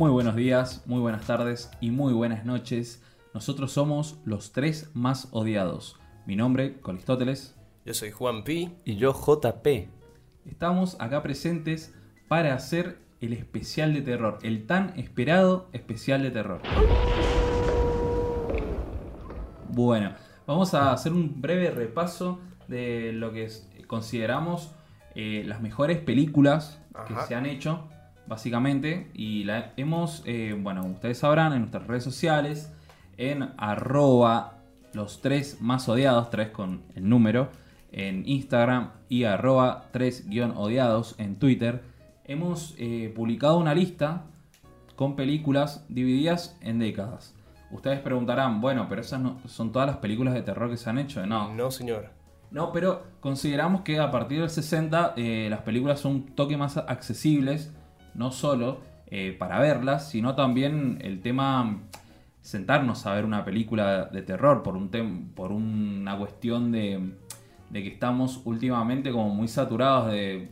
Muy buenos días, muy buenas tardes y muy buenas noches. Nosotros somos los tres más odiados. Mi nombre, Colistóteles. Yo soy Juan Pi. Y yo JP. Estamos acá presentes para hacer el especial de terror, el tan esperado especial de terror. Bueno, vamos a hacer un breve repaso de lo que consideramos eh, las mejores películas que se han hecho, básicamente. Y la hemos, eh, bueno, ustedes sabrán, en nuestras redes sociales, en arroba los tres más odiados, tres con el número, en Instagram y arroba 3-odiados en Twitter, hemos eh, publicado una lista con películas divididas en décadas. Ustedes preguntarán, bueno, pero esas no, son todas las películas de terror que se han hecho. No, No, señor. no, pero consideramos que a partir del 60 eh, las películas son un toque más accesibles, no solo eh, para verlas, sino también el tema sentarnos a ver una película de terror por, un tem- por una cuestión de, de que estamos últimamente como muy saturados de...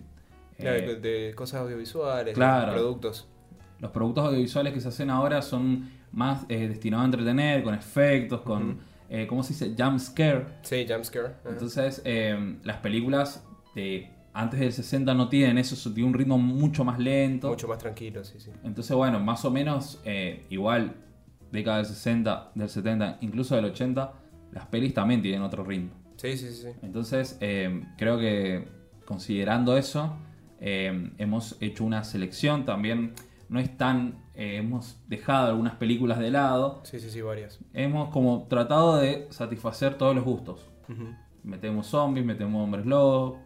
Eh, de, de cosas audiovisuales, claro. de productos. los productos audiovisuales que se hacen ahora son más eh, destinados a entretener, con efectos, con, eh, ¿cómo se dice? Jump scare. Sí, jumpscare. ajá. Entonces, las películas de antes del 60 no tienen eso, eso tiene un ritmo mucho más lento. Mucho más tranquilo, sí, sí. Entonces, bueno, más o menos eh, igual, década del 60, del 70, incluso del 80, las pelis también tienen otro ritmo. Sí, sí, sí. Entonces, eh, creo que considerando eso, eh, hemos hecho una selección también. No es tan. eh, hemos dejado algunas películas de lado. Sí, sí, sí, varias. Hemos como tratado de satisfacer todos los gustos. Ujú. Metemos zombies, metemos hombres lobos.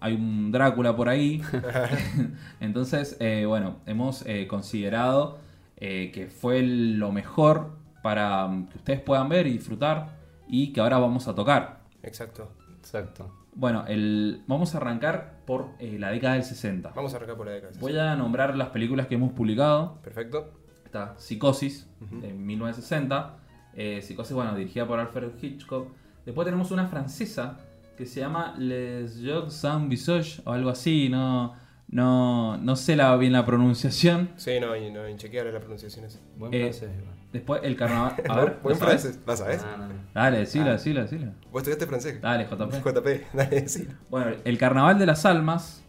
Hay un Drácula por ahí. Entonces, eh, bueno, hemos eh, considerado eh, que fue lo mejor para mm, que ustedes puedan ver y disfrutar y que ahora vamos a tocar. Exacto. Exacto. Bueno, el, vamos a arrancar por la década del 60. Vamos a arrancar por la década. Voy a nombrar las películas que hemos publicado. Perfecto. Está Psicosis, Ujú. de 1960. Eh, Psicosis, bueno, dirigida por Alfred Hitchcock. Después tenemos una francesa que se llama Les Jocs sans visage o algo así. No, no, no sé la, bien la pronunciación. Sí, no, y no, inchequeable la pronunciación esa. Buen Eh, francés, igual. Después el carnaval. A ver, Buen ¿lo sabes? francés. ¿La sabes? Ah, no, no. Dale, decila, Ah. decila, decila. ¿Vos estudiaste francés? Dale, JP. JP, dale, sí. Bueno, el Carnaval de las Almas.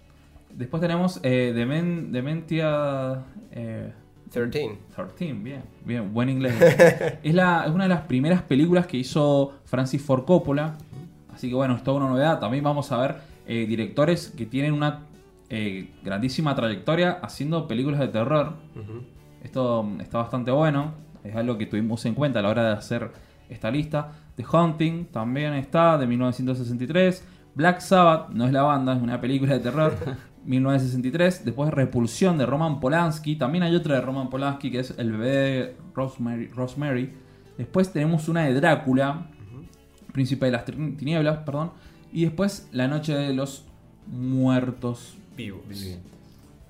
Después tenemos eh, Demen- Dementia eh, 13. 13, bien, bien, buen inglés. es, la, es una de las primeras películas que hizo Francis Ford Coppola. Así que bueno, es toda una novedad. También vamos a ver eh, directores que tienen una eh, grandísima trayectoria haciendo películas de terror. Esto mm, está bastante bueno. Es algo que tuvimos en cuenta a la hora de hacer esta lista. The Haunting también está, de 1963. Black Sabbath, no es la banda, es una película de terror. 1963. Después Repulsión de Roman Polanski. También hay otra de Roman Polanski que es El bebé de Rosemary. Rosemary. Después tenemos una de Drácula. Príncipe de las Tin- Tinieblas, perdón. Y después La Noche de los Muertos. Vivos. Bien.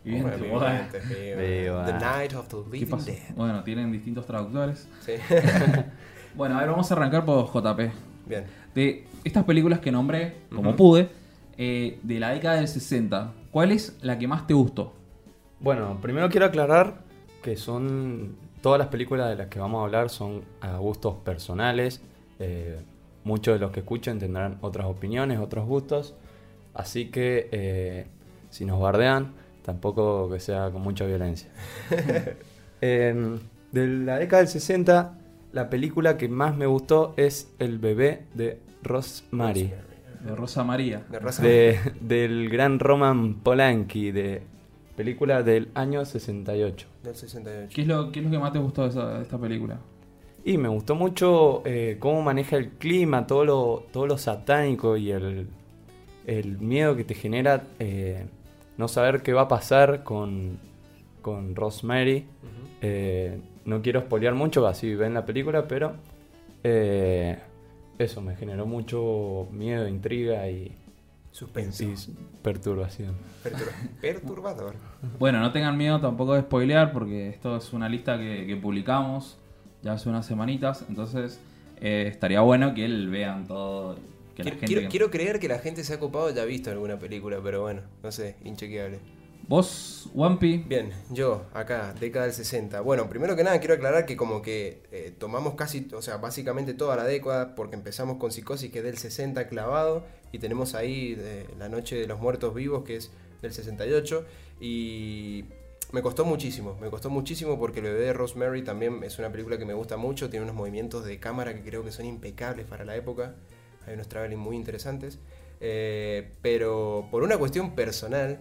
Vivientes. Viva. The Night of the ¿Qué Living? Dead. Bueno, tienen distintos traductores. Sí. Bueno, a ver, vamos a arrancar por JP. Bien. De estas películas que nombré, como pude, eh, de la década del 60, ¿cuál es la que más te gustó? Bueno, primero quiero aclarar que son. Todas las películas de las que vamos a hablar son a gustos personales. eh, muchos de los que escuchen tendrán otras opiniones, otros gustos. Así que eh, si nos bardean, tampoco que sea con mucha violencia. Em, de la década del 60, la película que más me gustó es El bebé de Rosemary. De Rosa María. De raza. De- del gran Roman Polanski, de película del año 68. Del 68. ¿Qué es lo, qué es lo que más te gustó de, esa- de esta película? Y me gustó mucho eh, cómo maneja el clima, todo lo, todo lo satánico y el, el miedo que te genera eh, no saber qué va a pasar con, con Rosemary. Eh, no quiero spoilear mucho, así ven la película, pero eh, eso me generó mucho miedo, intriga y, Suspenso. y perturbación. Pertur- Perturbador. Bueno, no tengan miedo tampoco de spoilear porque esto es una lista que, que publicamos ya hace unas semanitas, entonces eh, estaría bueno que él vean todo. Que la Quiero, gente quiero- que- quiero creer que la gente se ha ocupado ya ha visto alguna película, pero bueno, no sé, inchequeable. ¿Vos, Wampi? Bien, yo acá, década del 60. Bueno, primero que nada quiero aclarar que como que eh, tomamos casi, o sea, básicamente toda la década, porque empezamos con Psicosis que es del 60 clavado, y tenemos ahí de La Noche de los Muertos Vivos que es del 68, y me costó muchísimo, me costó muchísimo porque el bebé de Rosemary también es una película que me gusta mucho, tiene unos movimientos de cámara que creo que son impecables para la época, hay unos traveling muy interesantes, eh, pero por una cuestión personal,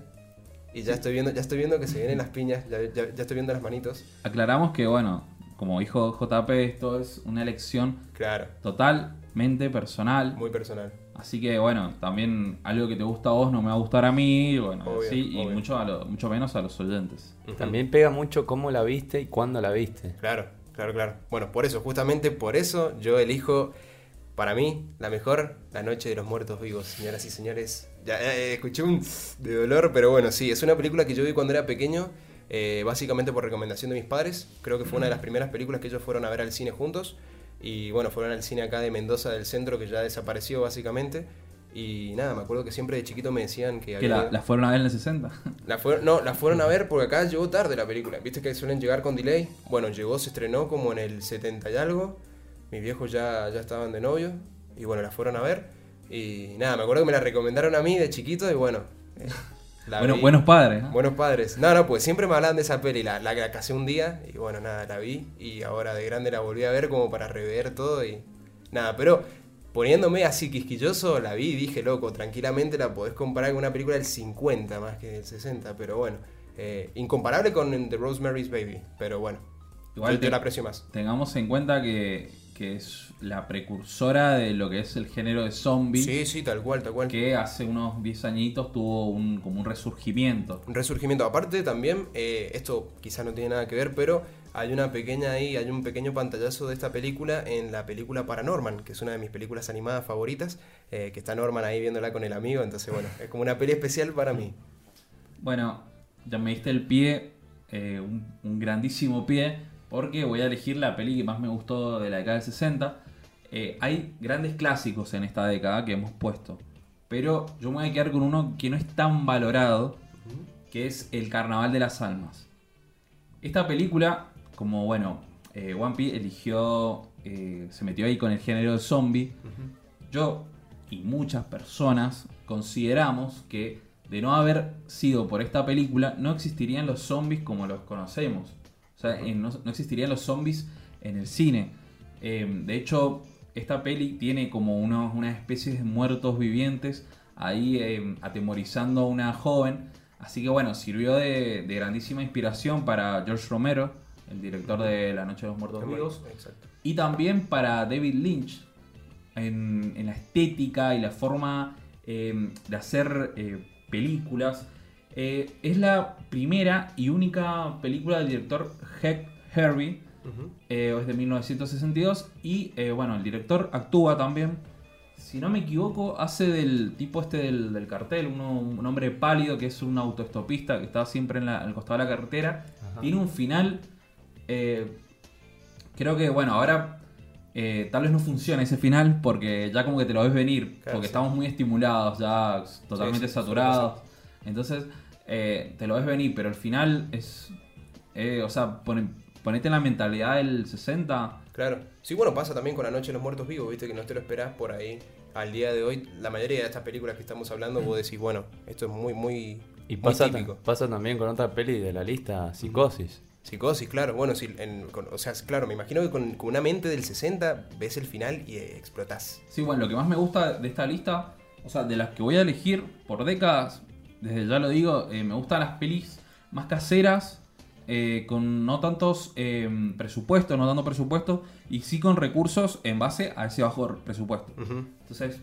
y ya estoy viendo, ya estoy viendo que se vienen las piñas, ya, ya- ya estoy viendo las manitos. Aclaramos que, bueno, como dijo JP, esto es una elección Claro, totalmente personal. muy personal. Así que, bueno, también algo que te gusta a vos no me va a gustar a mí, bueno, Obvio, sí, y obvio. mucho, a lo- mucho menos a los oyentes. Ujú. También pega mucho cómo la viste y cuándo la viste. Claro, claro, claro. Bueno, por eso, justamente por eso yo elijo, para mí, la mejor, La Noche de los Muertos Vivos, señoras y señores. Ya eh, escuché un de dolor, pero bueno, sí, es una película que yo vi cuando era pequeño, eh, básicamente por recomendación de mis padres. Creo que fue una de las primeras películas que ellos fueron a ver al cine juntos. Y bueno, fueron al cine acá de Mendoza del centro, que ya desapareció básicamente. Y nada, me acuerdo que siempre de chiquito me decían que ¿Que había... la, la fueron a ver en el 60? La fueron, no, la fueron a ver porque acá llegó tarde la película. Viste que suelen llegar con delay. Bueno, llegó, se estrenó como en el 70 y algo. Mis viejos ya, ya estaban de novio. Y bueno, la fueron a ver. Y nada, me acuerdo que me la recomendaron a mí de chiquito y bueno. eh, la Bueno, vi. buenos padres. ¿eh? Buenos padres. No, no, pues siempre me hablaban de esa peli. La, la, la casé un día y bueno, nada, la vi. Y ahora de grande la volví a ver como para rever todo y nada, pero poniéndome así quisquilloso, la vi y dije, loco, tranquilamente la podés comparar con una película del 50 más que del 60, pero bueno. eh, incomparable con The Rosemary's Baby, pero bueno. Igual yo, te- yo la aprecio más. Tengamos en cuenta que, que es la precursora de lo que es el género de zombie, Sí, sí, tal cual, tal cual. que hace unos 10 añitos tuvo un, como un resurgimiento. Un resurgimiento. Aparte también, eh, esto quizás no tiene nada que ver, pero hay una pequeña ahí, hay un pequeño pantallazo de esta película en la película Paranorman, que es una de mis películas animadas favoritas, eh, que está Norman ahí viéndola con el amigo, entonces bueno, es como una peli especial para mí. Bueno, ya me diste el pie, eh, un, un grandísimo pie, porque voy a elegir la peli que más me gustó de la década del 60. Eh, hay grandes clásicos en esta década que hemos puesto, pero yo me voy a quedar con uno que no es tan valorado, que es El Carnaval de las Almas. Esta película, como bueno, eh, One Piece eligió, eh, se metió ahí con el género de zombie, yo y muchas personas consideramos que de no haber sido por esta película, no existirían los zombies como los conocemos. O sea, no existirían los zombies en el cine. Eh, de hecho, esta peli tiene como unos, una especie de muertos vivientes ahí eh, atemorizando a una joven. Así que bueno, sirvió de, de grandísima inspiración para George Romero, el director de La Noche de los Muertos Vivos. Exacto. Y también para David Lynch, en, en la estética y la forma eh, de hacer eh, películas. Eh, es la primera y única película del director Heck Harvey, Ujú. eh, es de 1962. Y eh, bueno, el director actúa también. Si no me equivoco, hace del tipo este del, del cartel, uno- un hombre pálido que es un autoestopista que está siempre en la- al costado de la carretera. Ajá. Tiene un final. eh, creo que, bueno, ahora eh, tal vez no funcione ese final porque ya como que te lo ves venir. Claro, porque sí. estamos muy estimulados, ya totalmente sí, saturados. Entonces, eh, te lo ves venir, pero el final es. eh, o sea, pone- ponete en la mentalidad del 60. Claro. Sí, bueno, pasa también con La Noche de los Muertos Vivos, viste que no te lo esperás por ahí. Al día de hoy, la mayoría de estas películas que estamos hablando, vos decís, bueno, esto es muy, muy, Y muy pasa, típico. pasa también con otra peli de la lista, Psicosis. Psicosis, claro. Bueno, en- con- o sea, claro, me imagino que con, con una mente del 60 ves el final y eh, explotás. Sí, bueno, lo que más me gusta de esta lista, o sea, de las que voy a elegir por décadas, desde ya lo digo, eh, me gustan las pelis más caseras, eh, con no tantos eh, presupuestos, no tanto presupuesto, y sí con recursos en base a ese bajo presupuesto. Entonces,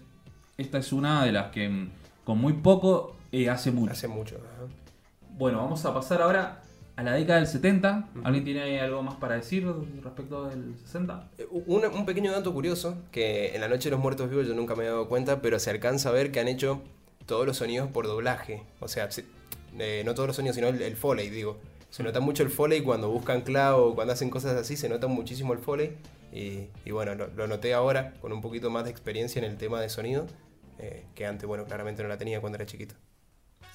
esta es una de las que mm, con muy poco eh, hace mucho. Hace mucho. ajá. Bueno, vamos a pasar ahora a la década del 70. ¿Alguien tiene algo más para decir respecto del 60? Eh, Un, un pequeño dato curioso, que en La Noche de los Muertos Vivos yo nunca me he dado cuenta, pero se alcanza a ver que han hecho todos los sonidos por doblaje. O sea, se- eh, no todos los sonidos, sino el, el foley, digo. Se nota mucho el foley cuando buscan clavo, cuando hacen cosas así, se nota muchísimo el foley. Y, y bueno, lo, lo noté ahora con un poquito más de experiencia en el tema de sonido, eh, que antes, bueno, claramente no la tenía cuando era chiquito.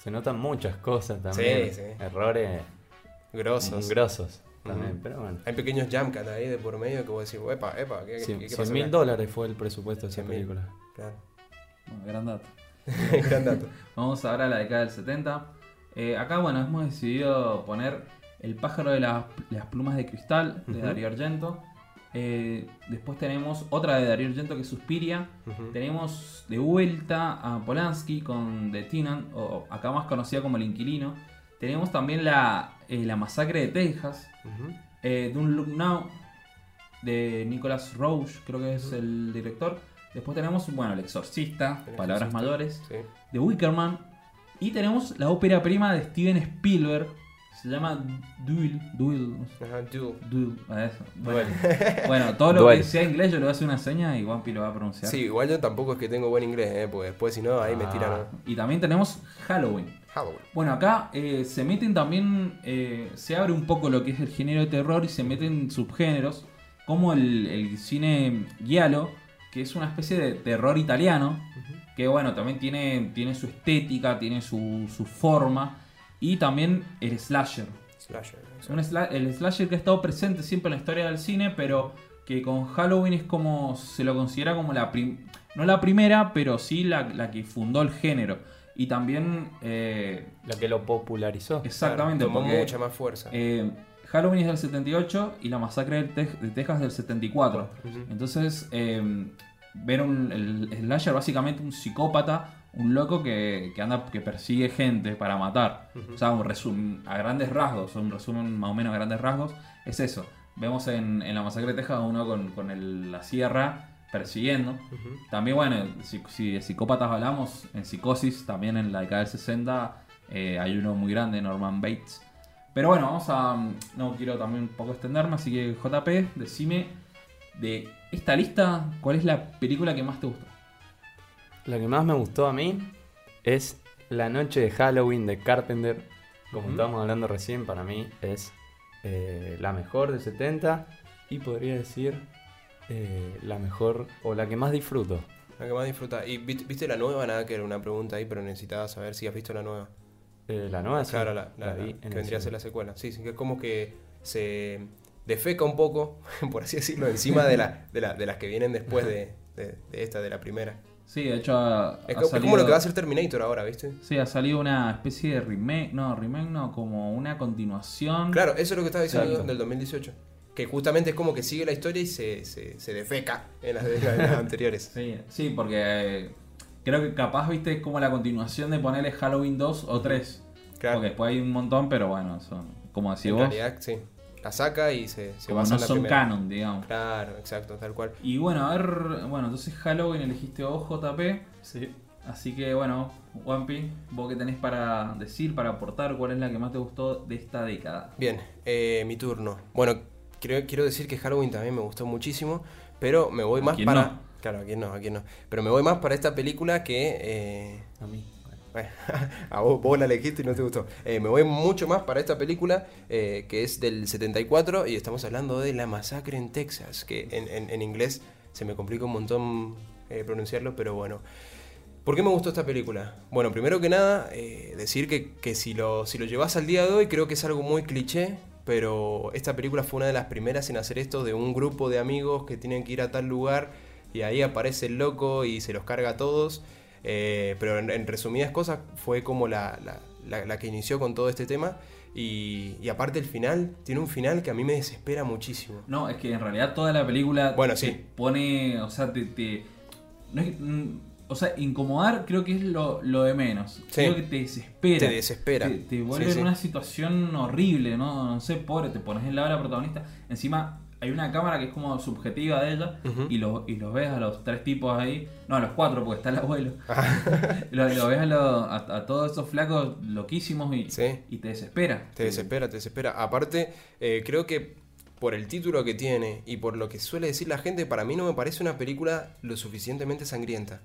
Se notan muchas cosas también. Sí, sí. Errores Grosos. grosos también, pero bueno. Hay pequeños jump cuts ahí de por medio que vos decís, epa, epa, ¿qué, qué, qué 100 pasó mil acá?" dólares fue el presupuesto de esa 100.000. película. Claro. Bueno, gran dato. Gran dato. Vamos ahora a la década del 70. Eh, acá, bueno, hemos decidido poner El pájaro de las, las plumas de cristal de. Darío Argento. Eh, después tenemos otra de Darío Argento que es Suspiria. Tenemos de vuelta a Polanski con The Tenant, o acá más conocida como El Inquilino. Tenemos también la, eh, la Masacre de Texas, eh, Don't Look Now, de Nicholas Roche, creo que es el director. Después tenemos, bueno, El Exorcista, El Palabras Exorcista. Mayores, Sí. de Wickerman. Y tenemos la ópera prima de Steven Spielberg, se llama Duel. Duel. Ajá, Duel. Duel, a eso. Bueno, bueno, todo lo Duel. que sea inglés yo le voy a hacer una seña y Wampi lo va a pronunciar. Sí, igual yo tampoco es que tengo buen inglés, ¿eh? porque después si no, ahí me tiran. Ah, Y también tenemos Halloween. Halloween. Bueno, acá eh, se meten también, eh, se abre un poco lo que es el género de terror y se meten subgéneros, como el, el cine giallo, que es una especie de terror italiano, que bueno, también tiene, tiene su estética, tiene su, su forma, y también el slasher. Slasher. Es un sla- el slasher que ha estado presente siempre en la historia del cine, pero que con Halloween es como, se lo considera como la, no la primera, pero sí la, la que fundó el género. Y también... eh, La que lo popularizó. Exactamente, Tomó porque mucha más fuerza. eh, Halloween es del 78 y la masacre de Texas del 74. Ujú. Entonces, eh, ver un, el slasher básicamente un psicópata, un loco que, que anda, que persigue gente para matar. Ujú. O sea, un resumen, a grandes rasgos, un resumen más o menos a grandes rasgos, es eso. Vemos en, en la masacre de Texas a uno con, con el- la sierra persiguiendo. También, bueno, si, si de psicópatas hablamos, en Psicosis, también en la década del 60, eh, hay uno muy grande, Norman Bates. Pero bueno, vamos a. No quiero también un poco extenderme, así que JP, decime de esta lista, ¿cuál es la película que más te gustó? La que más me gustó a mí es La Noche de Halloween de Carpenter. Como Ujú. estábamos hablando recién, para mí es eh, la mejor de 70 y podría decir eh, la mejor o la que más disfruto. La que más disfruta. ¿Y viste, la nueva? Nada, que era una pregunta ahí, pero necesitaba saber si has visto la nueva. Eh, la nueva, sí, claro, la, la- vi la- en que vendría a ser la secuela. Sí, sí, que es como que se defeca un poco, por así decirlo, encima de, la, de, la- de las que vienen después de, de- de esta, de la primera. Sí, de hecho. ha- Es, ha co- es como lo que va a hacer Terminator ahora, ¿viste? Sí, ha salido una especie de remake. No, remake no, como una continuación. Claro, eso es lo que estaba diciendo Exacto. del 2018. Que justamente es como que sigue la historia y se, se, se defeca en las, en las anteriores. Sí, sí, porque eh, creo que capaz, viste, es como la continuación de ponerle Halloween 2 o 3. Claro. Porque después hay un montón, pero bueno, son, como decís en vos, realidad, sí. La saca y se, se como basa no en la son primera. canon, digamos. Claro, exacto, tal cual. Y bueno, a ver, bueno, entonces Halloween elegiste vos, JP. Sí. Así que bueno, Wampi, vos qué tenés para decir, para aportar, cuál es la que más te gustó de esta década. Bien, eh, mi turno. Bueno, quiero, quiero decir que Halloween también me gustó muchísimo, pero me voy ¿A más quién para... no? Claro, aquí no, aquí no. Pero me voy más para esta película que... eh, A mí. A vos, vos la elegiste y no te gustó. Eh, me voy mucho más para esta película eh, que es del 74 y estamos hablando de La Masacre en Texas, que en, en- en inglés se me complica un montón eh, pronunciarlo, pero bueno. ¿Por qué me gustó esta película? Bueno, primero que nada, decir que, que si, lo, si lo llevas al día de hoy creo que es algo muy cliché, pero esta película fue una de las primeras en hacer esto de un grupo de amigos que tienen que ir a tal lugar y ahí aparece el loco y se los carga a todos. Eh, pero en, en resumidas cosas fue como la, la- la- la que inició con todo este tema. Y, y aparte el final, tiene un final que a mí me desespera muchísimo. No, es que en realidad toda la película Bueno, te sí. pone, o sea, te, te- no es- mm, o sea, incomodar creo que es lo, lo de menos. Sí. Creo que te desespera. Te desespera. Te, te vuelve Sí, en una situación horrible, ¿no? No sé, pobre, te pones en la hora protagonista. Encima hay una cámara que es como subjetiva de ella y, los, y los ves a los tres tipos ahí, no, a los cuatro porque está el abuelo. lo, lo ves a, los- a- a todos esos flacos loquísimos y, Sí. y te desespera. Te desespera, te desespera. Aparte, eh, creo que por el título que tiene y por lo que suele decir la gente, para mí no me parece una película lo suficientemente sangrienta.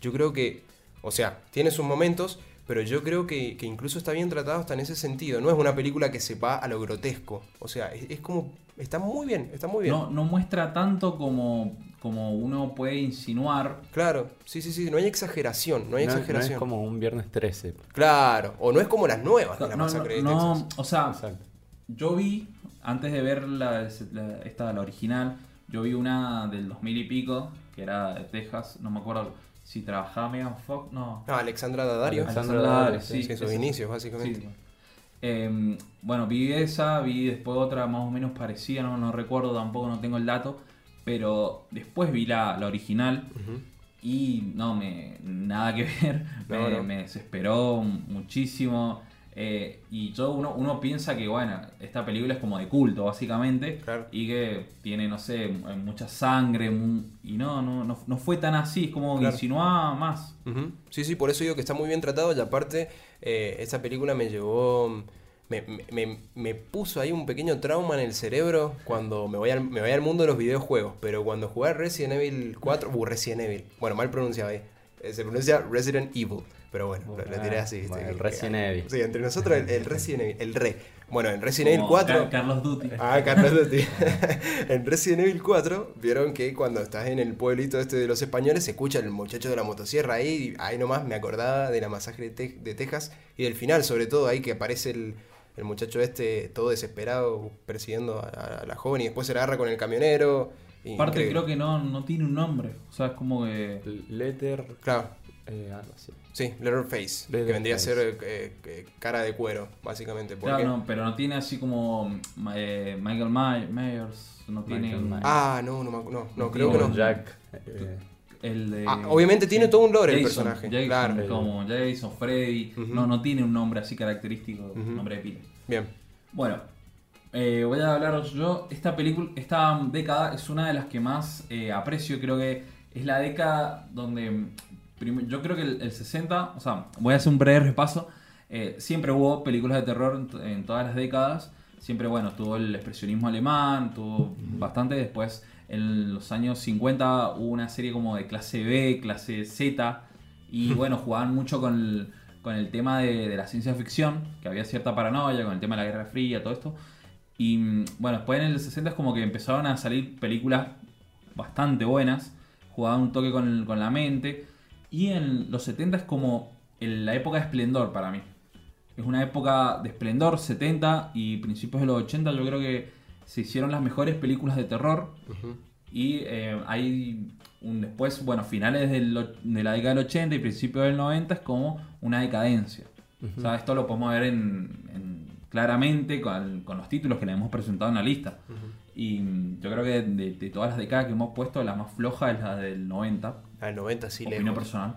Yo creo que, o sea, tiene sus momentos, pero yo creo que, que incluso está bien tratado hasta en ese sentido. No es una película que se va a lo grotesco. O sea, es, es como, está muy bien, está muy bien. No, no muestra tanto como, como uno puede insinuar. Claro, sí, sí, sí, no hay exageración, no hay No, no exageración. es como un viernes 13. Claro, o no es como las nuevas de la No, masacre de no, Texas. o sea, Exacto. yo vi, antes de ver la, la- esta, la original, yo vi una del 2000 y pico, que era de Texas, no me acuerdo si trabajaba Megan Fox, no. Ah, Alexandra Daddario. Alexandra Alexandra Daddario, Daddario, sí, sus esa. inicios, básicamente. Sí. Eh, bueno, vi esa, vi después otra más o menos parecida, no, no recuerdo tampoco, no tengo el dato, pero después vi la, la original y no, me nada que ver, No, me, no. me desesperó muchísimo. Eh, y yo uno, uno piensa que bueno, esta película es como de culto básicamente Claro. y que tiene, no sé, mucha sangre y no, no, no, no fue tan así, es como Claro. insinuaba más. Sí, sí, por eso digo que está muy bien tratado y aparte eh, esta película me llevó, me, me- me- me puso ahí un pequeño trauma en el cerebro cuando me voy, al, me voy al mundo de los videojuegos, pero cuando jugué a Resident Evil 4, uh, Resident Evil, bueno, mal pronunciado ahí, Eh, se pronuncia Resident Evil, pero bueno, lo, lo tiré así. ¿viste? Bueno, el Resident Evil. Sí, entre nosotros el, el Resident Evil, el re. Bueno, en Resident Evil Como 4... Car- Carlos Duty. Ah, Carlos Duty. en Resident Evil 4 vieron que cuando estás en el pueblito este de los españoles se escucha el muchacho de la motosierra ahí, y ahí nomás me acordaba de la masacre de, Te- de Texas y del final sobre todo ahí que aparece el, el muchacho este todo desesperado persiguiendo a, a la joven y después se la agarra con el camionero. y Aparte creo que no, no tiene un nombre, o sea, es como que... Letter. Claro, eh, algo así. Sí, Letterface, que Leatherface. vendría a ser eh, eh, cara de cuero, básicamente. Claro, no, pero no tiene así como eh, Michael My- Myers, no tiene Myers. Ah, no, no, no, no, No creo que no. Jack. eh, el de... Ah, obviamente tiene todo un lore el personaje, Jason, claro. como Jason, Freddy, no, no tiene un nombre así característico, Ujú. nombre de pila. Bien. Bueno, eh, voy a hablaros yo. Esta película, esta década es una de las que más eh, aprecio. Creo que es la década donde. Yo creo que el, el 60, o sea, voy a hacer un breve repaso. eh, siempre hubo películas de terror en, to- en todas las décadas. Siempre, bueno, tuvo el expresionismo alemán, tuvo bastante. Después, en los años 50, hubo una serie como de clase B, clase Z. Y bueno, jugaban mucho con el, con el tema de, de la ciencia ficción, que había cierta paranoia con el tema de la Guerra Fría, todo esto. Y bueno, después en el 60 es como que empezaron a salir películas bastante buenas, jugaban un toque con, con la mente. Y en los 70 es como el- la época de esplendor para mí. Es una época de esplendor, 70 y principios de los 80 yo creo que se hicieron las mejores películas de terror. Y eh, hay un después, bueno, finales del de la década del 80 y principios del 90 es como una decadencia. O sea, esto lo podemos ver en, en- claramente con, con los títulos que le hemos presentado en la lista. Y mm, yo creo que de, de todas las décadas que hemos puesto, la más floja es la del 90, Al 90 sí opinión lejos. personal.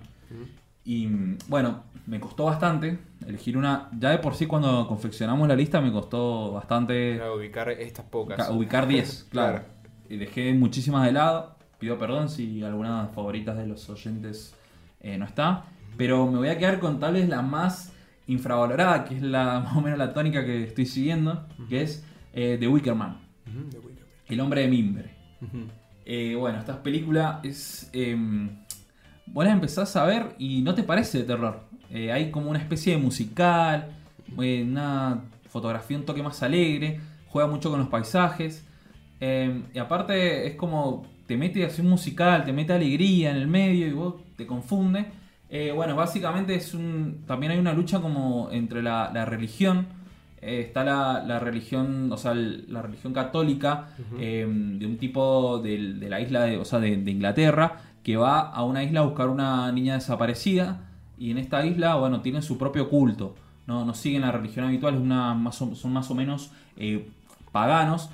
Y mm, bueno, me costó bastante elegir una. Ya de por sí, cuando confeccionamos la lista, me costó bastante Para ubicar estas pocas. ca- ubicar 10, claro. Claro. Y dejé muchísimas de lado. Pido perdón si alguna de las favoritas de los oyentes eh, no está. Pero me voy a quedar con tal vez la más infravalorada, que es la más o menos la tónica que estoy siguiendo, que es eh, The Wicker Man, Ujú, de Wicker El hombre de mimbre. Eh, bueno, esta película es. Eh, vos la empezás a ver y no te parece de terror. Eh, hay como una especie de musical, eh, una fotografía un toque más alegre, juega mucho con los paisajes. eh, y aparte es como te mete así un musical, te mete alegría en el medio y vos te confunde. Bueno, básicamente es un. También hay una lucha como entre la, la religión. Eh, está la, la religión, o sea, la religión católica eh, de un tipo del- de, la isla de, o sea, de, de Inglaterra que va a una isla a buscar una niña desaparecida y en esta isla, bueno, tienen su propio culto. No, no siguen la religión habitual, es una, más o- son más o menos eh, paganos.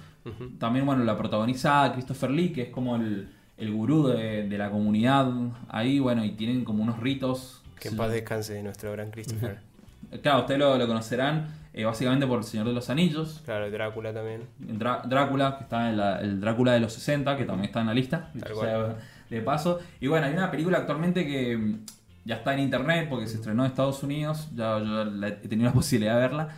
También, bueno, la protagoniza Christopher Lee, que es como el, el gurú de, de la comunidad ahí, bueno, y tienen como unos ritos. Que en paz descanse nuestro gran Christopher. Claro, ustedes lo, lo conocerán eh, básicamente por El Señor de los Anillos. claro, Drácula también. Drá- Drácula, que está en la- el Drácula de los 60, que también está en la lista, Tal o sea, de paso. Y bueno, hay una película actualmente que mm, ya está en internet porque se estrenó en Estados Unidos, ya yo la- he tenido la posibilidad de verla,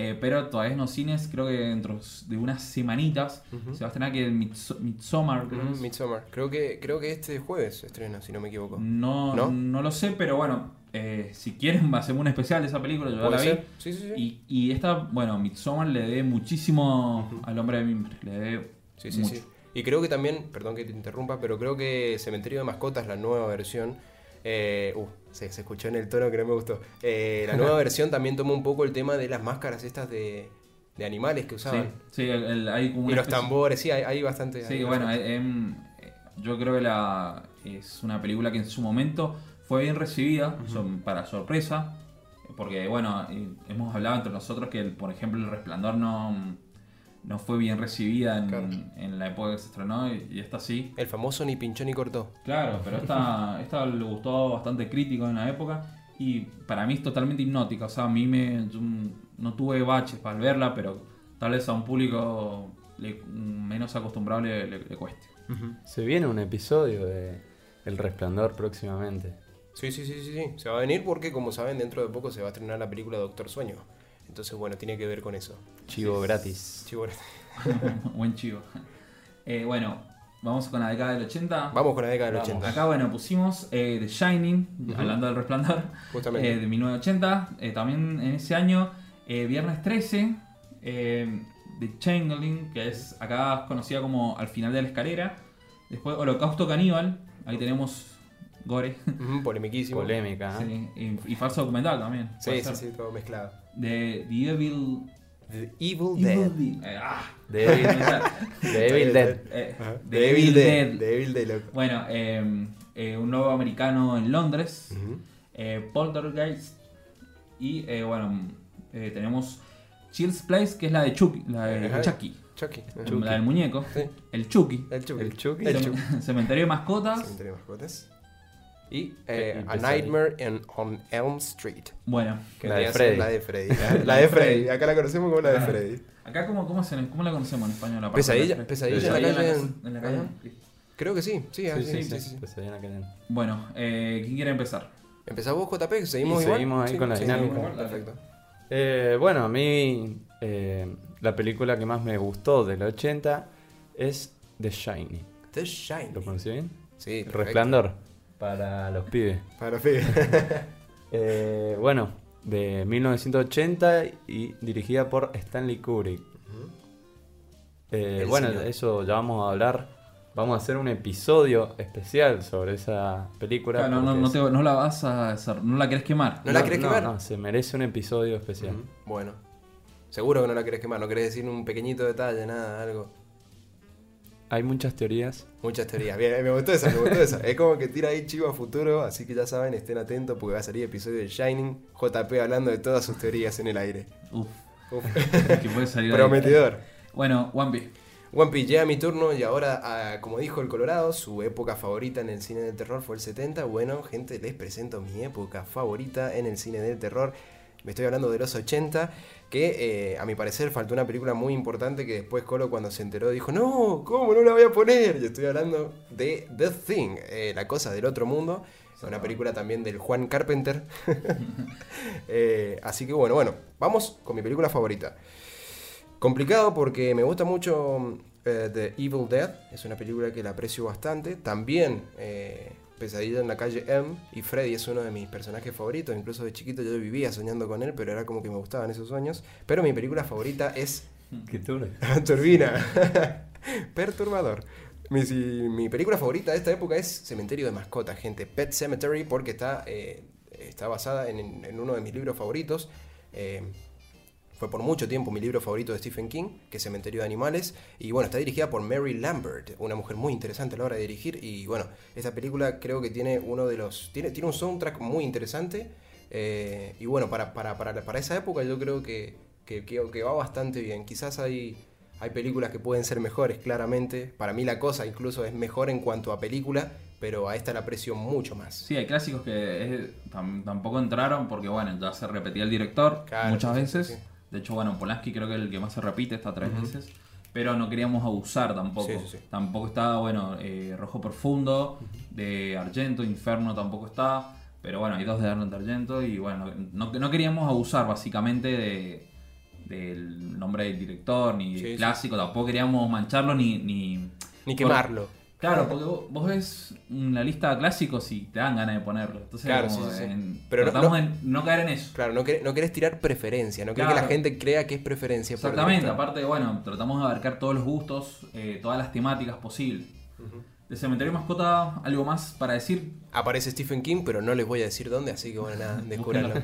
eh, pero todavía en los cines, creo que dentro de unas semanitas se va a estrenar que Midso- Midsommar, creo. Midsommar. Creo que, creo que este jueves se estrena, si no me equivoco. No, ¿No? ¿No? lo sé, pero bueno, eh, si quieren hacemos un especial de esa película, yo ya ¿Puede la vi. ser? Sí, sí, sí. Y, y esta, bueno, Midsommar le dé muchísimo al hombre de mimbre, le dé Sí, sí, mucho. sí. Y creo que también, perdón que te interrumpa, pero creo que Cementerio de Mascotas, la nueva versión, eh, uh, se, se escuchó en el tono que no me gustó. Eh, la nueva versión también toma un poco el tema de las máscaras estas de, de animales que usaban. sí, el- el- hay como Y los especie- tambores, sí, hay, hay bastante. Sí, hay bueno, eh, em, yo creo que la, es una película que en su momento fue bien recibida, son- para sorpresa, porque bueno, hemos hablado entre nosotros que, el- por ejemplo, El Resplandor no, no fue bien recibida en, Claro. en la época que se estrenó y, y esta sí. El famoso ni pinchó ni cortó. Claro, pero esta, esta le gustó bastante crítico en la época y para mí es totalmente hipnótica, o sea, a mí me, yo no tuve baches para verla, pero tal vez a un público le- menos acostumbrado le- le- le cueste. Se viene un episodio de El Resplandor próximamente. Sí, sí, sí, sí, sí. Se va a venir porque, como saben, dentro de poco se va a estrenar la película Doctor Sueño. Entonces, bueno, tiene que ver con eso. Chivo gratis. Sí, bueno. Buen chivo. Eh, bueno, vamos con la década del 80. Vamos con la década del Vamos. 80. Acá, bueno, pusimos eh, The Shining, hablando del resplandor, Justamente. eh, de 1980. Eh, también en ese año, eh, Viernes 13, eh, The Changeling, que es acá conocida como Al final de la escalera. Después, Holocausto Caníbal, ahí tenemos Gore. Ujú, polemiquísimo. Polémica, ¿eh? Sí, y, y falso documental también. Sí, sí, ser. sí, todo mezclado. De The Evil. The Evil Dead. The Evil, Dead. The Evil Dead. The Evil Dead. Bueno, eh, eh, un nuevo americano en Londres, Ujú. eh, Poltergeist, y eh, bueno, eh, tenemos Child's Place, que es la de Chucky, la de Ajá. Chucky, Chucky. La del muñeco, Sí. el Chucky, El Chucky. El Chucky. El Chucky. Cementerio de Mascotas. Cementerio de mascotas. Y eh, A. Nightmare in- on Elm Street. Bueno, Que La de Freddy. La de Freddy. La, de Freddy. Acá la conocemos como la de Freddy. acá cómo, cómo, se, cómo la conocemos en español? La parte Pesadilla- de- pesadilla en la calle- en en la calle. Ajá. Creo que sí. Sí, ah, Sí, sí, sí, sí, sí. sí, sí. Pesadilla en la cadena. Bueno, eh, ¿quién quiere empezar? ¿Empezás vos, JP? ¿Seguimos Y igual? seguimos ahí con la dinámica. seguimos Perfecto. Eh, bueno, a mí eh, la película que más me gustó del 80 es The Shining. The Shining. ¿Lo conocí bien? Sí, perfecto. Resplandor. Para los pibes. Para los pibes. Eh, bueno, de 1980 y dirigida por Stanley Kubrick. Eh, El bueno, señor. eso ya vamos a hablar. Vamos a hacer un episodio especial sobre esa película. Claro, no, no, no, es- te- no la vas a hacer, no la querés quemar. ¿No la querés quemar? No, se merece un episodio especial. Bueno. Seguro que no la querés quemar. No querés decir un pequeñito detalle, nada, algo. Hay muchas teorías. Muchas teorías. Bien, me gustó esa, me gustó esa. Es como que tira ahí chivo a futuro, así que ya saben, estén atentos porque va a salir episodio de Shining. JP hablando de todas sus teorías en el aire. Uf, Uf. que puede salir ahí. Prometedor. Bueno, One Piece. One Piece, llega mi turno y ahora, ah, como dijo el Colorado, su época favorita en el cine del terror fue el 70. Bueno, gente, les presento mi época favorita en el cine del terror. Me estoy hablando de los 80, que eh, a mi parecer faltó una película muy importante que después Colo cuando se enteró dijo, no, ¿cómo no la voy a poner? Yo estoy hablando de The Thing, eh, La Cosa del Otro Mundo. Una película también del Juan Carpenter. Eh, así que bueno, bueno, vamos con mi película favorita. Complicado porque me gusta mucho The Evil Dead, es una película que la aprecio bastante. También Pesadilla en la calle M y Freddy es uno de mis personajes favoritos. Incluso de chiquito yo vivía soñando con él, pero era como que me gustaban esos sueños. Pero mi película favorita es ¿Qué. Turbina. Perturbador. Mi, mi película favorita de esta época es Cementerio de Mascotas, gente. Pet Cemetery, porque está, eh, está basada en, en uno de mis libros favoritos. Eh, fue por mucho tiempo mi libro favorito de Stephen King, que es Cementerio de Animales. Y bueno, está dirigida por Mary Lambert, una mujer muy interesante a la hora de dirigir. Y bueno, esta película creo que tiene uno de los. Tiene, tiene un soundtrack muy interesante. eh, y bueno, para, para, para, para esa época yo creo que, que, que- que va bastante bien. Quizás hay, hay películas que pueden ser mejores, claramente. Para mí la cosa incluso es mejor en cuanto a película, pero a esta la aprecio mucho más. Sí, hay clásicos que tam- tampoco entraron porque, bueno, ya se repetía el director Claro, muchas sí, veces. sí. De hecho, bueno, Polanski creo que es el que más se repite, está tres veces. Pero no queríamos abusar tampoco. Sí, sí, sí. Tampoco está, bueno, eh, Rojo Profundo, de Argento, Inferno tampoco está. Pero bueno, hay dos de Arnold Argento y bueno, no, no queríamos abusar básicamente de del nombre del director, ni clásico, tampoco queríamos mancharlo ni, ni Ni quemarlo. Claro, porque vos, vos ves la lista de clásicos y te dan ganas de ponerlo. Entonces, Claro, como sí, sí, Pero tratamos no- de no caer en eso. Claro, no, querés, no querés tirar preferencia, no querés que la gente crea que es preferencia. Exactamente, aparte, bueno, tratamos de abarcar todos los gustos, eh, todas las temáticas posibles. De Cementerio Mascota, algo más para decir. Aparece Stephen King, pero no les voy a decir dónde, así que bueno, nada, descúbranlo.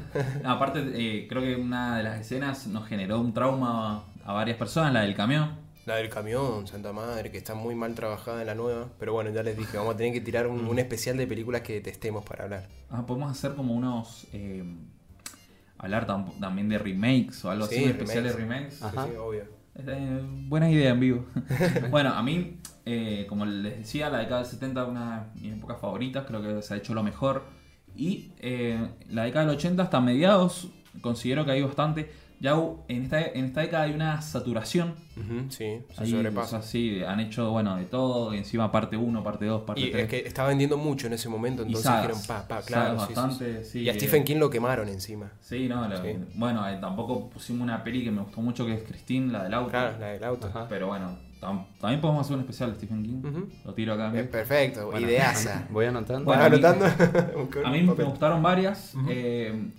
No, aparte, eh, creo que una de las escenas nos generó un trauma a varias personas, la del camión. La del camión, Santa Madre, que está muy mal trabajada en la nueva. Pero bueno, ya les dije, vamos a tener que tirar un, un especial de películas que detestemos para hablar. Ah, podemos hacer como unos. eh, hablar tam- también de remakes o algo Sí, así, un especial de remakes. remakes. Ajá. Sí, sí, obvio. Eh, buena idea en vivo. bueno, a mí, eh, como les decía, la década del 70 es una de mis épocas favoritas, creo que se ha hecho lo mejor. Y eh, la década del 80 hasta mediados, considero que hay bastante. Ya en esta, en esta década hay una saturación. Sí, se Ahí, sobrepasa. o sea, sí, han hecho, bueno, de todo. y Encima parte 1, parte 2, parte Y 3. es que estaba vendiendo mucho en ese momento, entonces sagas. dijeron, pa, pa, claro. sí, sí, sí. bastante, sí, y a eh, Stephen King lo quemaron encima. Sí, no, la- Sí. bueno, eh, tampoco pusimos una peli que me gustó mucho que es Christine, la del auto. Claro, la del auto. Ajá. Pero bueno, tam- también podemos hacer un especial de Stephen King. Lo tiro acá. Es perfecto, Bueno, ideaza. Voy anotando. Bueno, ¿Vas a mí- anotando? Busca A un mí me gustaron varias. Eh,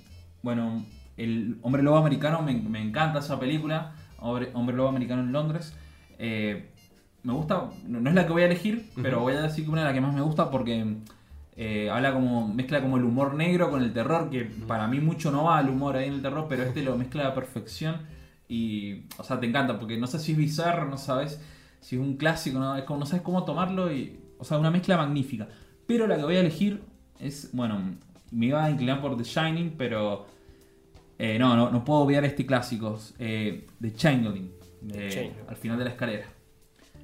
bueno, El Hombre Lobo Americano, me, me encanta esa película. Hombre, Hombre Lobo Americano en Londres. Eh, me gusta, no, es la que voy a elegir, pero voy a decir que una de las que más me gusta porque eh, habla como, mezcla como el humor negro con el terror, que para mí mucho no va el humor ahí en el terror, pero este lo mezcla a la perfección. Y, o sea, te encanta, porque no sé si es bizarro, no sabes si es un clásico, no, es como, no sabes cómo tomarlo. y O sea, una mezcla magnífica. Pero la que voy a elegir es, bueno, me iba a inclinar por The Shining, pero eh, no, no, no puedo obviar este clásico. Eh, Changeling, de- Changeling. al final de la escalera.